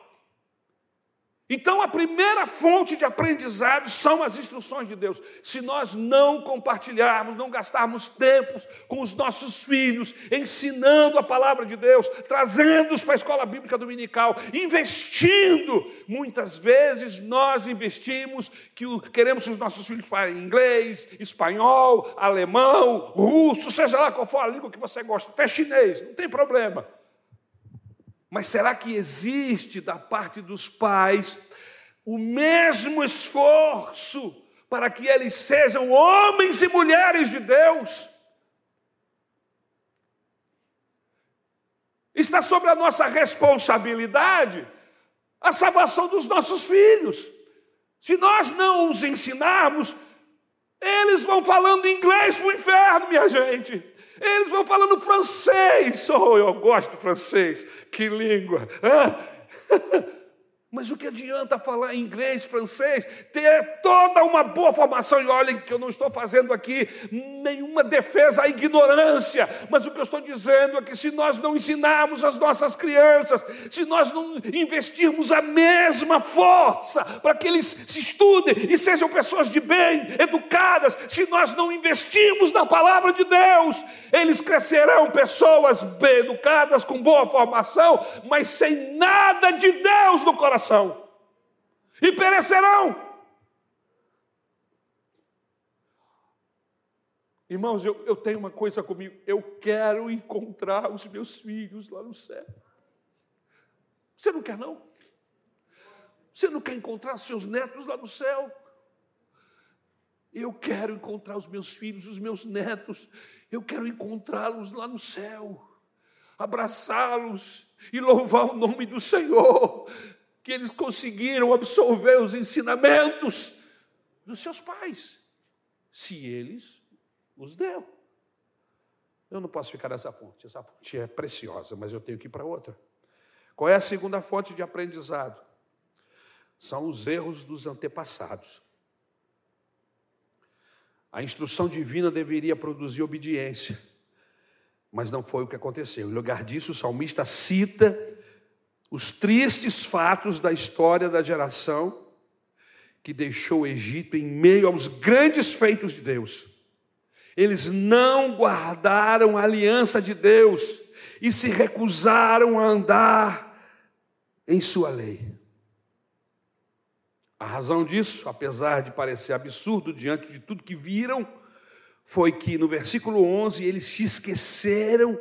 Então, a primeira fonte de aprendizado são as instruções de Deus. Se nós não compartilharmos, não gastarmos tempos com os nossos filhos, ensinando a palavra de Deus, trazendo-os para a escola bíblica dominical, investindo, muitas vezes nós investimos que queremos que os nossos filhos falem inglês, espanhol, alemão, russo, seja lá qual for a língua que você gosta, até chinês, não tem problema. Mas será que existe da parte dos pais o mesmo esforço para que eles sejam homens e mulheres de Deus? Está sobre a nossa responsabilidade a salvação dos nossos filhos. Se nós não os ensinarmos, eles vão falando inglês para o inferno, minha gente. Eles vão falando francês. Oh, eu gosto de francês. Que língua. Ah. Mas o que adianta falar inglês, francês, ter toda uma boa formação? E olhem que eu não estou fazendo aqui nenhuma defesa à ignorância, mas o que eu estou dizendo é que se nós não ensinarmos as nossas crianças, se nós não investirmos a mesma força para que eles se estudem e sejam pessoas de bem, educadas, se nós não investirmos na palavra de Deus, eles crescerão pessoas bem educadas, com boa formação, mas sem nada de Deus no coração coração e perecerão. Irmãos, eu, eu tenho uma coisa comigo, eu quero encontrar os meus filhos lá no céu. Você não quer, não? Você não quer encontrar seus netos lá no céu? Eu quero encontrar os meus filhos, os meus netos. Eu quero encontrá-los lá no céu, abraçá-los e louvar o nome do Senhor, que eles conseguiram absorver os ensinamentos dos seus pais, se eles os deu. Eu não posso ficar nessa fonte, essa fonte é preciosa, mas eu tenho que ir para outra. Qual é a segunda fonte de aprendizado? São os erros dos antepassados. A instrução divina deveria produzir obediência, mas não foi o que aconteceu. Em lugar disso, o salmista cita os tristes fatos da história da geração que deixou o Egito em meio aos grandes feitos de Deus. Eles não guardaram a aliança de Deus e se recusaram a andar em sua lei. A razão disso, apesar de parecer absurdo diante de tudo que viram, foi que no versículo 11 eles se esqueceram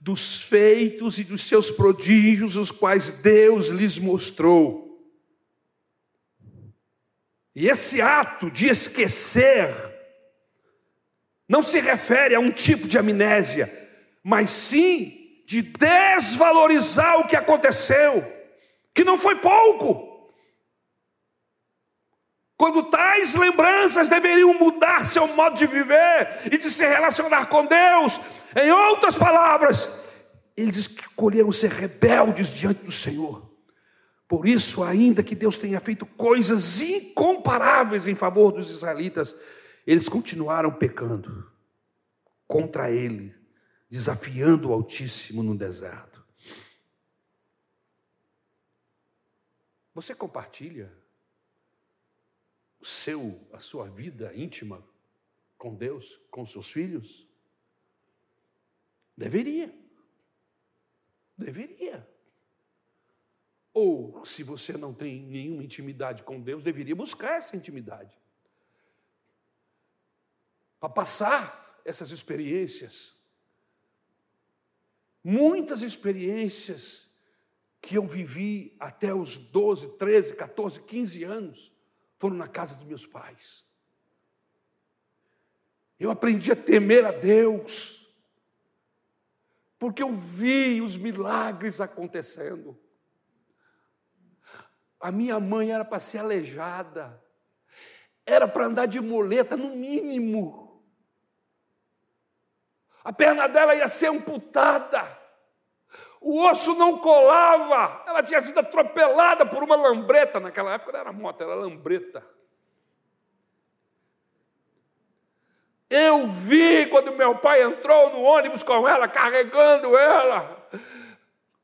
dos feitos e dos seus prodígios, os quais Deus lhes mostrou. E esse ato de esquecer não se refere a um tipo de amnésia, mas sim de desvalorizar o que aconteceu, que não foi pouco. Quando tais lembranças deveriam mudar seu modo de viver e de se relacionar com Deus, em outras palavras, eles escolheram ser rebeldes diante do Senhor. Por isso, ainda que Deus tenha feito coisas incomparáveis em favor dos israelitas, eles continuaram pecando contra ele, desafiando o Altíssimo no deserto. Você compartilha o seu, a sua vida íntima com Deus, com seus filhos? Deveria. Deveria. Ou, se você não tem nenhuma intimidade com Deus, deveria buscar essa intimidade para passar essas experiências. Muitas experiências que eu vivi até os 12, 13, 14, 15 anos foram na casa dos meus pais. Eu aprendi a temer a Deus, porque eu vi os milagres acontecendo. A minha mãe era para ser aleijada, era para andar de muleta, no mínimo a perna dela ia ser amputada, o osso não colava, ela tinha sido atropelada por uma lambreta, naquela época não era moto, era lambreta. Eu vi quando meu pai entrou no ônibus com ela, carregando ela.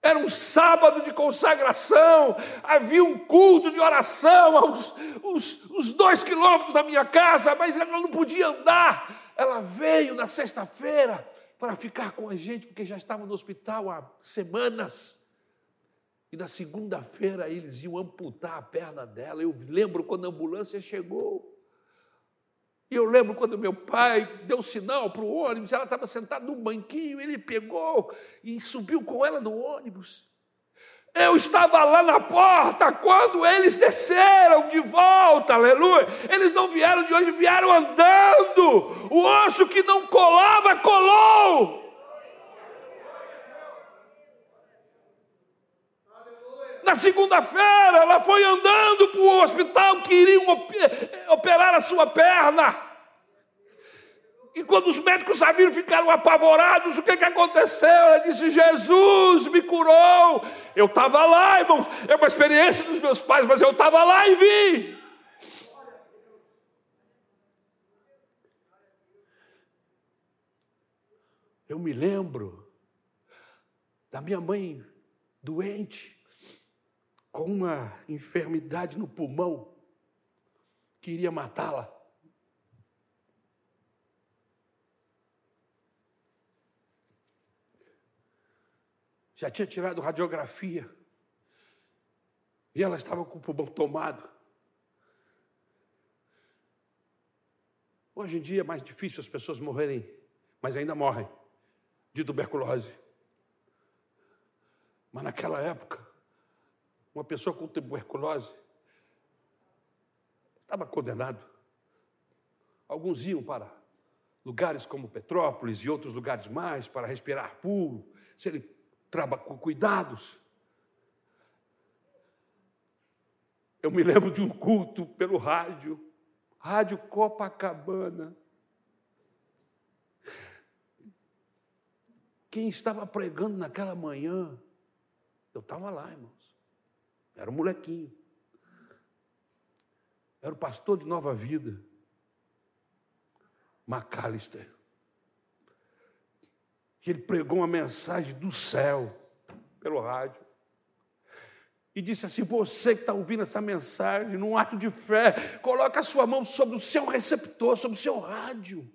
Era um sábado de consagração, havia um culto de oração aos os, os dois quilômetros da minha casa, mas ela não podia andar. Ela veio na sexta-feira, para ficar com a gente, porque já estavam no hospital há semanas. E na segunda-feira eles iam amputar a perna dela. Eu lembro quando a ambulância chegou. E eu lembro quando meu pai deu sinal para o ônibus, ela estava sentada num banquinho, ele pegou e subiu com ela no ônibus. Eu estava lá na porta quando eles desceram de volta, aleluia. Eles não vieram de hoje, vieram andando. O osso que não colava, colou. Na segunda-feira, ela foi andando para o hospital, queriam operar a sua perna. E quando os médicos sabiam, ficaram apavorados. O que, que aconteceu? Ela disse: Jesus me curou. Eu estava lá, irmãos. É uma experiência dos meus pais, mas eu estava lá e vi. Eu me lembro da minha mãe doente, com uma enfermidade no pulmão, que iria matá-la. já tinha tirado radiografia. E ela estava com o pulmão tomado. Hoje em dia é mais difícil as pessoas morrerem, mas ainda morrem de tuberculose. Mas naquela época, uma pessoa com tuberculose estava condenado. Alguns iam para lugares como Petrópolis e outros lugares mais para respirar puro, serem cuidados. Eu me lembro de um culto pelo rádio, Rádio Copacabana. Quem estava pregando naquela manhã, eu estava lá, irmãos. Era um molequinho. Era o pastor de Nova Vida. McAllister. E ele pregou uma mensagem do céu pelo rádio. E disse assim: Você que está ouvindo essa mensagem, num ato de fé, coloca a sua mão sobre o seu receptor, sobre o seu rádio.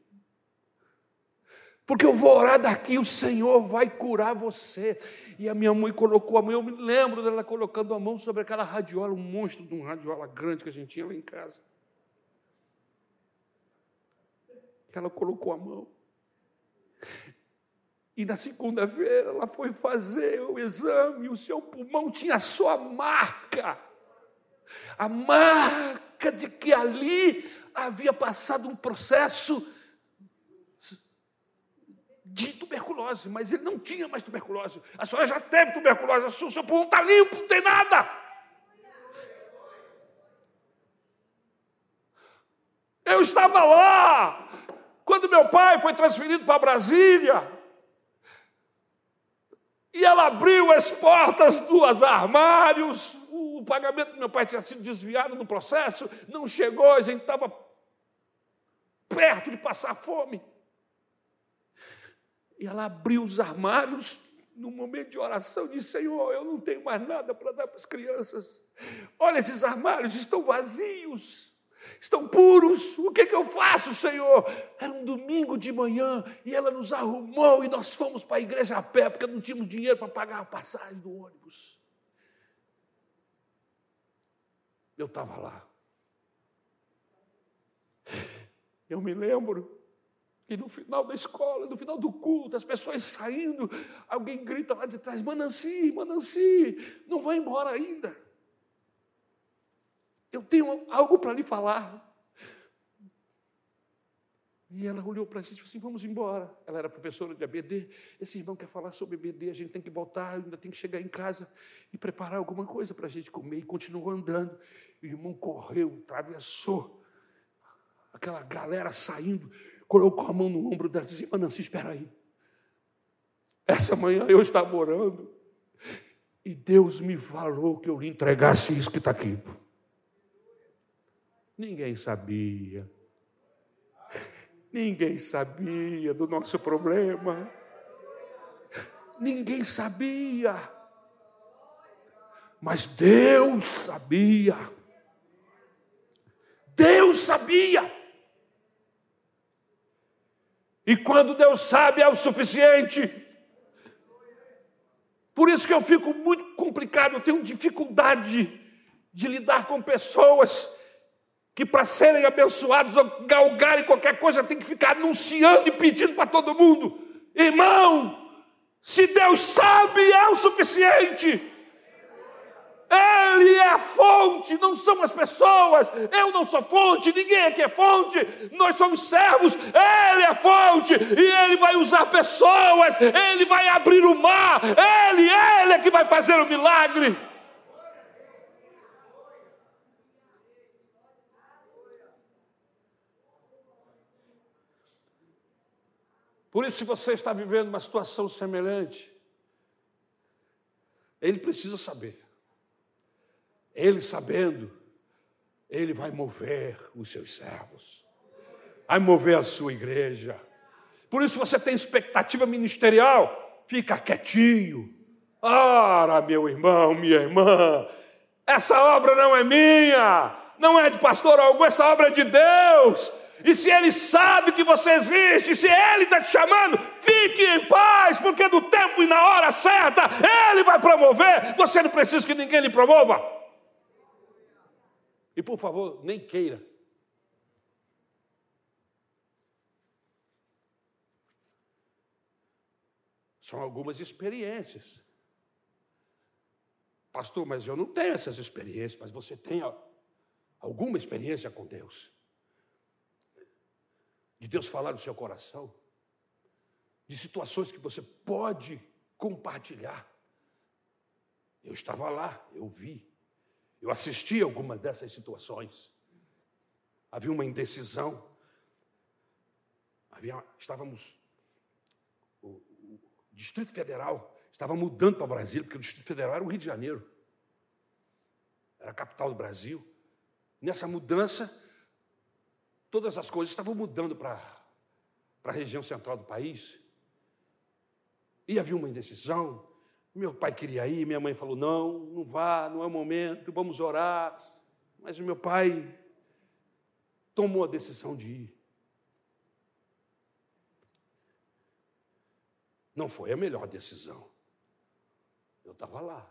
Porque eu vou orar daqui, o Senhor vai curar você. E a minha mãe colocou a mão, eu me lembro dela colocando a mão sobre aquela radiola, um monstro de um radiola grande que a gente tinha lá em casa. Ela colocou a mão. E na segunda-feira ela foi fazer o exame, o seu pulmão tinha a sua marca. A marca de que ali havia passado um processo de tuberculose, mas ele não tinha mais tuberculose. A senhora já teve tuberculose, o seu pulmão está limpo, não tem nada. Eu estava lá, quando meu pai foi transferido para Brasília, e ela abriu as portas dos armários, o pagamento do meu pai tinha sido desviado no processo, não chegou, a gente estava perto de passar fome. E ela abriu os armários no momento de oração e disse: Senhor, eu não tenho mais nada para dar para as crianças. Olha, esses armários estão vazios estão puros. O que, que eu faço, Senhor? Era um domingo de manhã e ela nos arrumou e nós fomos para a igreja a pé, porque não tínhamos dinheiro para pagar a passagem do ônibus. Eu estava lá. Eu me lembro que no final da escola, no final do culto, as pessoas saindo, alguém grita lá de trás: Mananci, Mananci, não vai embora ainda. Eu tenho algo para lhe falar. E ela olhou para a gente e falou assim: vamos embora. Ela era professora de ABD. Esse irmão quer falar sobre ABD, a gente tem que voltar, ainda tem que chegar em casa e preparar alguma coisa para a gente comer. E continuou andando. E o irmão correu, atravessou aquela galera saindo, colocou a mão no ombro dela e disse: Mananci, espera aí. Essa manhã eu estava orando e Deus me falou que eu lhe entregasse isso que está aqui. Ninguém sabia. Ninguém sabia do nosso problema. Ninguém sabia. Mas Deus sabia. Deus sabia. E quando Deus sabe é o suficiente. Por isso que eu fico muito complicado, eu tenho dificuldade de lidar com pessoas que para serem abençoados ou galgarem qualquer coisa tem que ficar anunciando e pedindo para todo mundo. Irmão, se Deus sabe, é o suficiente. Ele é a fonte, não são as pessoas. Eu não sou fonte, ninguém aqui é fonte. Nós somos servos, Ele é fonte. E Ele vai usar pessoas, Ele vai abrir o mar, Ele, Ele é que vai fazer o milagre. Por isso, se você está vivendo uma situação semelhante, ele precisa saber. Ele sabendo, ele vai mover os seus servos, vai mover a sua igreja. Por isso, você tem expectativa ministerial, fica quietinho. Ora, meu irmão, minha irmã, essa obra não é minha, não é de pastor algum, essa obra é de Deus. E se Ele sabe que você existe, se Ele está te chamando, fique em paz, porque no tempo e na hora certa, Ele vai promover. Você não precisa que ninguém lhe promova. E por favor, nem queira. São algumas experiências. Pastor, mas eu não tenho essas experiências, mas você tem. alguma experiência com Deus, de Deus falar no seu coração, de situações que você pode compartilhar. Eu estava lá, eu vi, eu assisti algumas dessas situações. Havia uma indecisão, havia, estávamos, o, o Distrito Federal estava mudando para Brasília, porque o Distrito Federal era o Rio de Janeiro, era a capital do Brasil. Nessa mudança, todas as coisas estavam mudando para, para a região central do país. E havia uma indecisão. Meu pai queria ir, minha mãe falou: não, não vá, não é o momento, vamos orar. Mas o meu pai tomou a decisão de ir. Não foi a melhor decisão. Eu estava lá.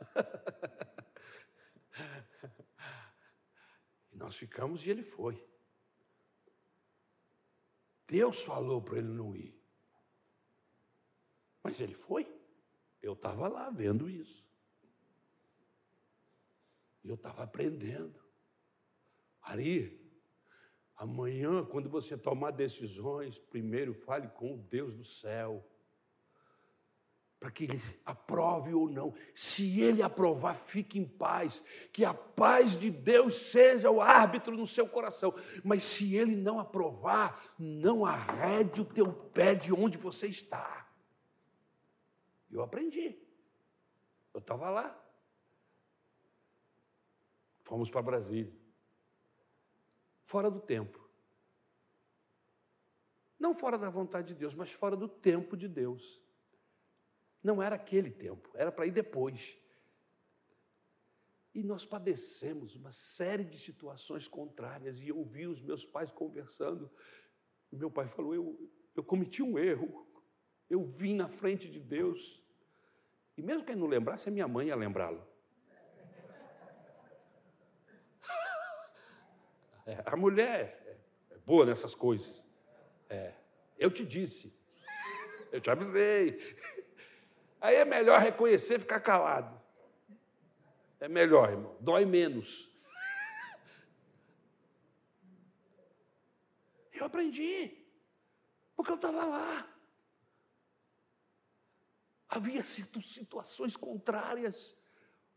e nós ficamos e ele foi. Deus falou para ele não ir. Mas ele foi. Eu estava lá vendo isso. E eu estava aprendendo. Ari, amanhã, quando você tomar decisões, primeiro fale com o Deus do céu. Para que ele aprove ou não. Se ele aprovar, fique em paz. Que a paz de Deus seja o árbitro no seu coração. Mas se ele não aprovar, não arrede o teu pé de onde você está. Eu aprendi. Eu estava lá. Fomos para Brasília. Fora do tempo. Não fora da vontade de Deus, mas fora do tempo de Deus. Não era aquele tempo, era para ir depois. E nós padecemos uma série de situações contrárias. E eu ouvi os meus pais conversando. E meu pai falou: eu, eu cometi um erro. Eu vim na frente de Deus. E mesmo que ele não lembrasse, a minha mãe ia lembrá-lo. É, a mulher é boa nessas coisas. É, eu te disse. Eu te avisei. Aí é melhor reconhecer e ficar calado. É melhor, irmão. Dói menos. Eu aprendi. Porque eu estava lá. Havia situações contrárias,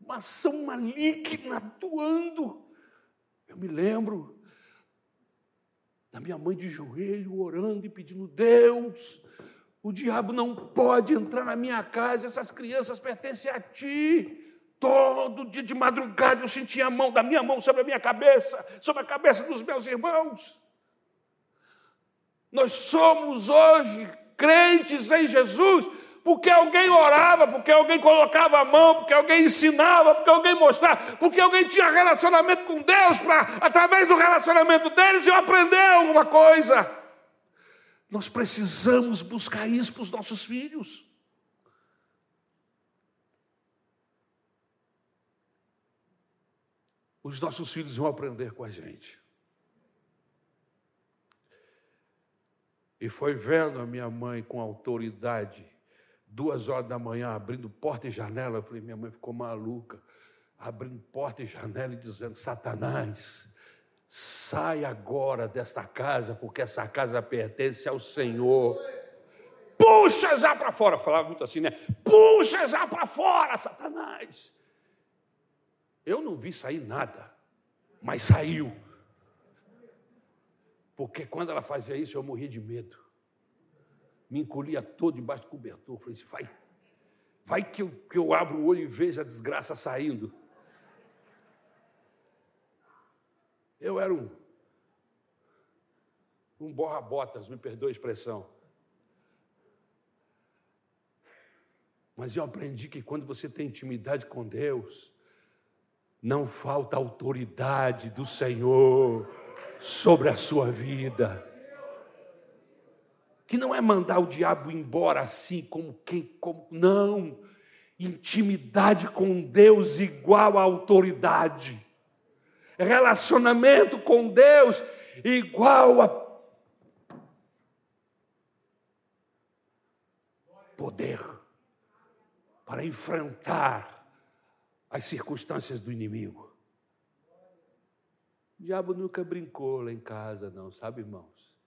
uma ação maligna atuando. Eu me lembro da minha mãe de joelho, orando e pedindo: Deus, o diabo não pode entrar na minha casa, essas crianças pertencem a ti. Todo dia de madrugada eu sentia a mão da minha mão sobre a minha cabeça, sobre a cabeça dos meus irmãos. Nós somos hoje crentes em Jesus porque alguém orava, porque alguém colocava a mão, porque alguém ensinava, porque alguém mostrava, porque alguém tinha relacionamento com Deus, para, através do relacionamento deles, eu aprender alguma coisa. Nós precisamos buscar isso para os nossos filhos. Os nossos filhos vão aprender com a gente. E foi vendo a minha mãe com autoridade duas horas da manhã, abrindo porta e janela. Eu falei, minha mãe ficou maluca, abrindo porta e janela e dizendo: Satanás, sai agora dessa casa, porque essa casa pertence ao Senhor. Puxa já para fora, falava muito assim, né? Puxa já para fora, Satanás. Eu não vi sair nada, mas saiu. Porque quando ela fazia isso, eu morria de medo me encolhia todo debaixo do cobertor. falei assim, vai, vai que eu, que eu abro o olho e vejo a desgraça saindo. Eu era um, um borra-botas, me perdoe a expressão. Mas eu aprendi que quando você tem intimidade com Deus, não falta autoridade do Senhor sobre a sua vida que não é mandar o diabo embora assim, como quem. Como, não. Intimidade com Deus igual a autoridade. Relacionamento com Deus igual a poder para enfrentar as circunstâncias do inimigo. O diabo nunca brincou lá em casa, não, sabe, irmãos?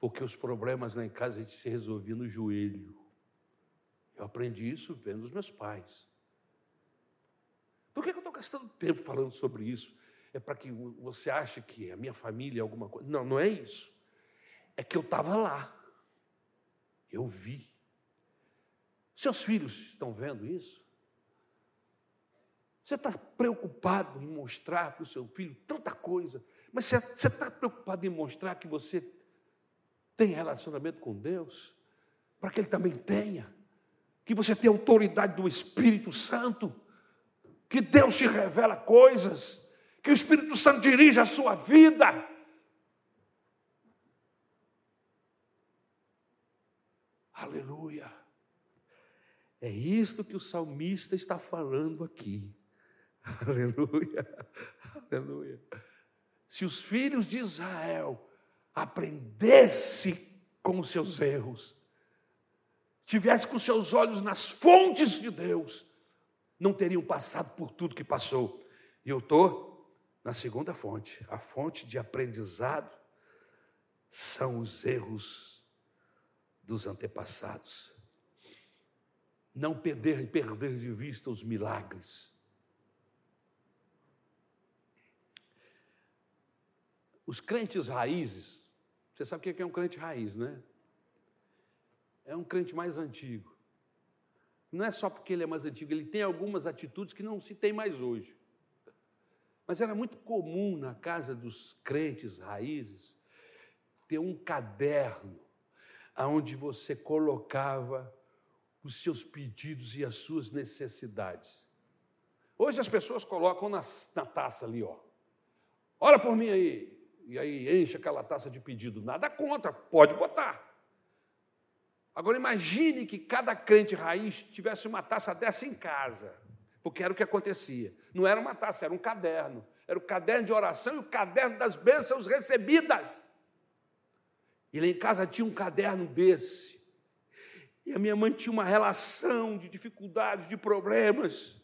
Porque os problemas lá em casa a gente se resolvia no joelho. Eu aprendi isso vendo os meus pais. Por que eu estou gastando tempo falando sobre isso? É para que você ache que a minha família é alguma coisa. Não, não é isso. É que eu estava lá. Eu vi. Seus filhos estão vendo isso? Você está preocupado em mostrar para o seu filho tanta coisa, mas você está preocupado em mostrar que você tem relacionamento com Deus, para que ele também tenha, que você tem autoridade do Espírito Santo, que Deus te revela coisas, que o Espírito Santo dirige a sua vida. Aleluia. É isto que o salmista está falando aqui. Aleluia. Aleluia. Se os filhos de Israel aprendessem com os seus erros, tivesse com seus olhos nas fontes de Deus, não teriam passado por tudo que passou. E eu estou na segunda fonte. A fonte de aprendizado são os erros dos antepassados. Não perder, perder de vista os milagres. Os crentes raízes, você sabe o que é um crente raiz, né? É um crente mais antigo. Não é só porque ele é mais antigo, ele tem algumas atitudes que não se tem mais hoje. Mas era muito comum na casa dos crentes raízes ter um caderno onde você colocava os seus pedidos e as suas necessidades. Hoje as pessoas colocam na, na taça ali, ó. Ora por mim aí. E aí enche aquela taça de pedido. Nada contra, pode botar. Agora imagine que cada crente raiz tivesse uma taça dessa em casa, porque era o que acontecia. Não era uma taça, era um caderno. Era o caderno de oração e o caderno das bênçãos recebidas. E lá em casa tinha um caderno desse. E a minha mãe tinha uma relação de dificuldades, de problemas.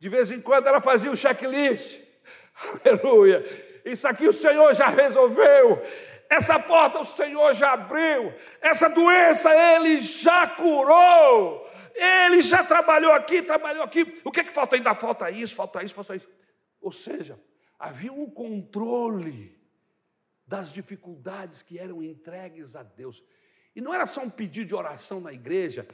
De vez em quando ela fazia o checklist. Aleluia. Isso aqui o Senhor já resolveu. Essa porta o Senhor já abriu, essa doença Ele já curou, Ele já trabalhou aqui, trabalhou aqui. O que, é que falta ainda? Falta isso, falta isso, falta isso. Ou seja, havia um controle das dificuldades que eram entregues a Deus. E não era só um pedido de oração na igreja,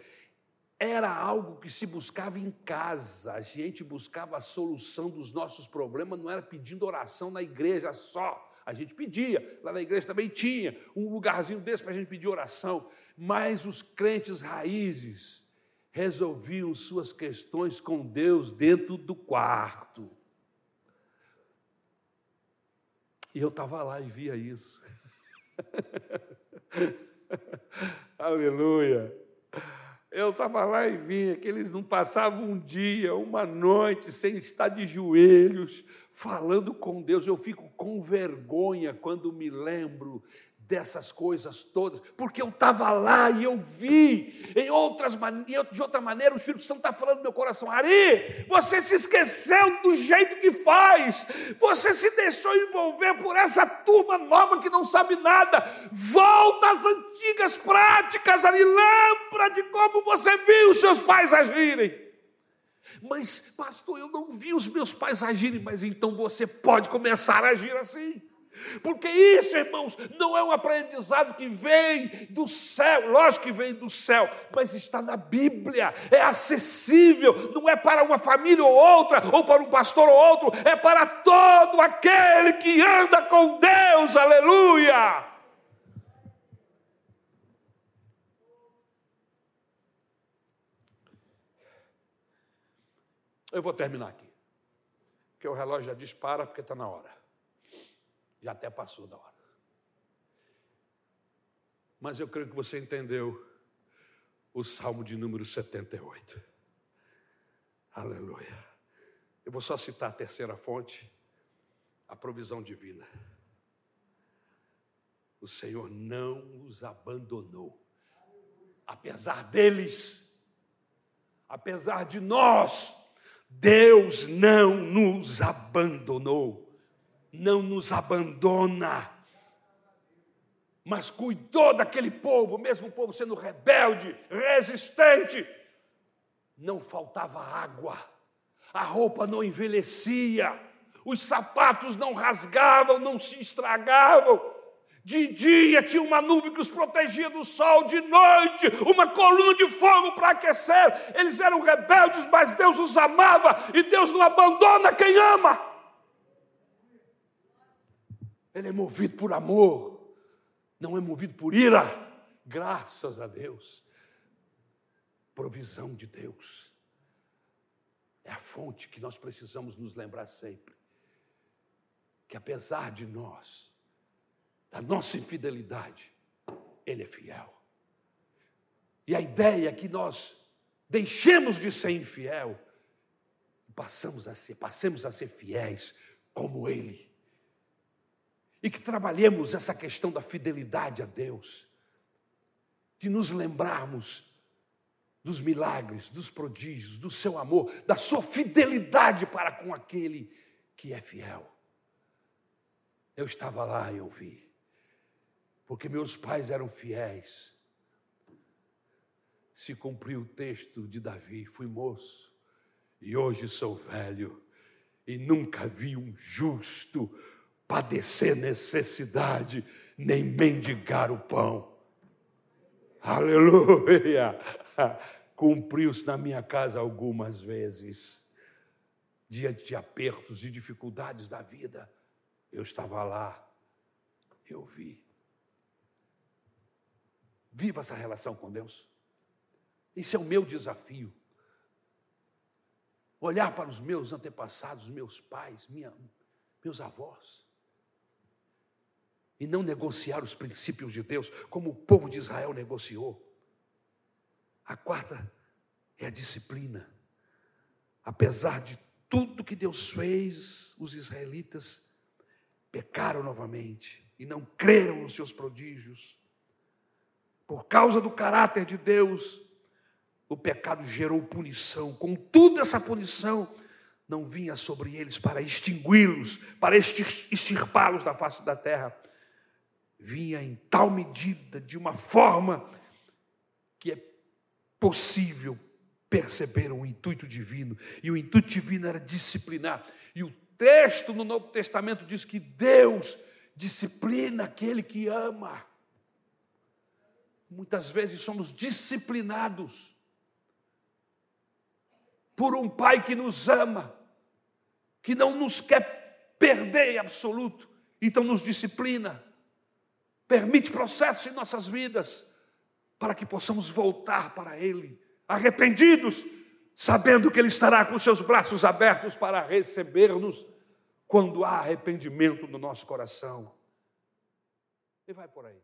era algo que se buscava em casa. A gente buscava a solução dos nossos problemas, não era pedindo oração na igreja só. A gente pedia, lá na igreja também tinha um lugarzinho desse para a gente pedir oração, mas os crentes raízes resolviam suas questões com Deus dentro do quarto. E eu estava lá e via isso. Aleluia. Eu estava lá e via que eles não passavam um dia, uma noite sem estar de joelhos, falando com Deus. Eu fico com vergonha quando me lembro dessas coisas todas, porque eu estava lá e eu vi, em outras de outra maneira, o Espírito Santo está falando no meu coração, Ari, você se esqueceu do jeito que faz, você se deixou envolver por essa turma nova que não sabe nada, volta às antigas práticas, Ari, lembra de como você viu os seus pais agirem. Mas, pastor, eu não vi os meus pais agirem, mas então você pode começar a agir assim. Porque isso, irmãos, não é um aprendizado que vem do céu, lógico que vem do céu, mas está na Bíblia, é acessível, não é para uma família ou outra, ou para um pastor ou outro, é para todo aquele que anda com Deus, aleluia. Eu vou terminar aqui, porque o relógio já dispara, porque está na hora. Já até passou da hora. Mas eu creio que você entendeu o Salmo de número 78. Aleluia. Eu vou só citar a terceira fonte, a provisão divina. O Senhor não os abandonou, apesar deles, apesar de nós, Deus não nos abandonou, não nos abandona, mas cuidou daquele povo, mesmo o povo sendo rebelde, resistente. Não faltava água, a roupa não envelhecia, os sapatos não rasgavam, não se estragavam. De dia tinha uma nuvem que os protegia do sol, de noite uma coluna de fogo para aquecer. Eles eram rebeldes, mas Deus os amava e Deus não abandona quem ama. Ele é movido por amor, não é movido por ira. Graças a Deus. Provisão de Deus. É a fonte que nós precisamos nos lembrar sempre. Que apesar de nós, da nossa infidelidade, Ele é fiel. E a ideia é que nós deixemos de ser infiel passamos a ser, passemos a ser fiéis como Ele. E que trabalhemos essa questão da fidelidade a Deus, de nos lembrarmos dos milagres, dos prodígios, do seu amor, da sua fidelidade para com aquele que é fiel. Eu estava lá e eu vi porque meus pais eram fiéis. Se cumpriu o texto de Davi: fui moço e hoje sou velho, e nunca vi um justo padecer necessidade, nem mendigar o pão. Aleluia! Cumpriu-se na minha casa algumas vezes, diante de apertos e dificuldades da vida. Eu estava lá, eu vi. Viva essa relação com Deus. Esse é o meu desafio. Olhar para os meus antepassados, meus pais, minha, meus avós. E não negociar os princípios de Deus como o povo de Israel negociou. A quarta é a disciplina. Apesar de tudo que Deus fez, os israelitas pecaram novamente e não creram nos seus prodígios por causa do caráter de Deus, o pecado gerou punição. Contudo, essa punição não vinha sobre eles para extingui-los, para extirpá-los da face da terra. Vinha em tal medida, de uma forma que é possível perceber o intuito divino. E o intuito divino era disciplinar. E o texto no Novo Testamento diz que Deus disciplina aquele que ama. Muitas vezes somos disciplinados por um pai que nos ama, que não nos quer perder em absoluto, então nos disciplina, permite processos em nossas vidas, para que possamos voltar para Ele, arrependidos, sabendo que Ele estará com seus braços abertos para receber-nos quando há arrependimento no nosso coração. E vai por aí.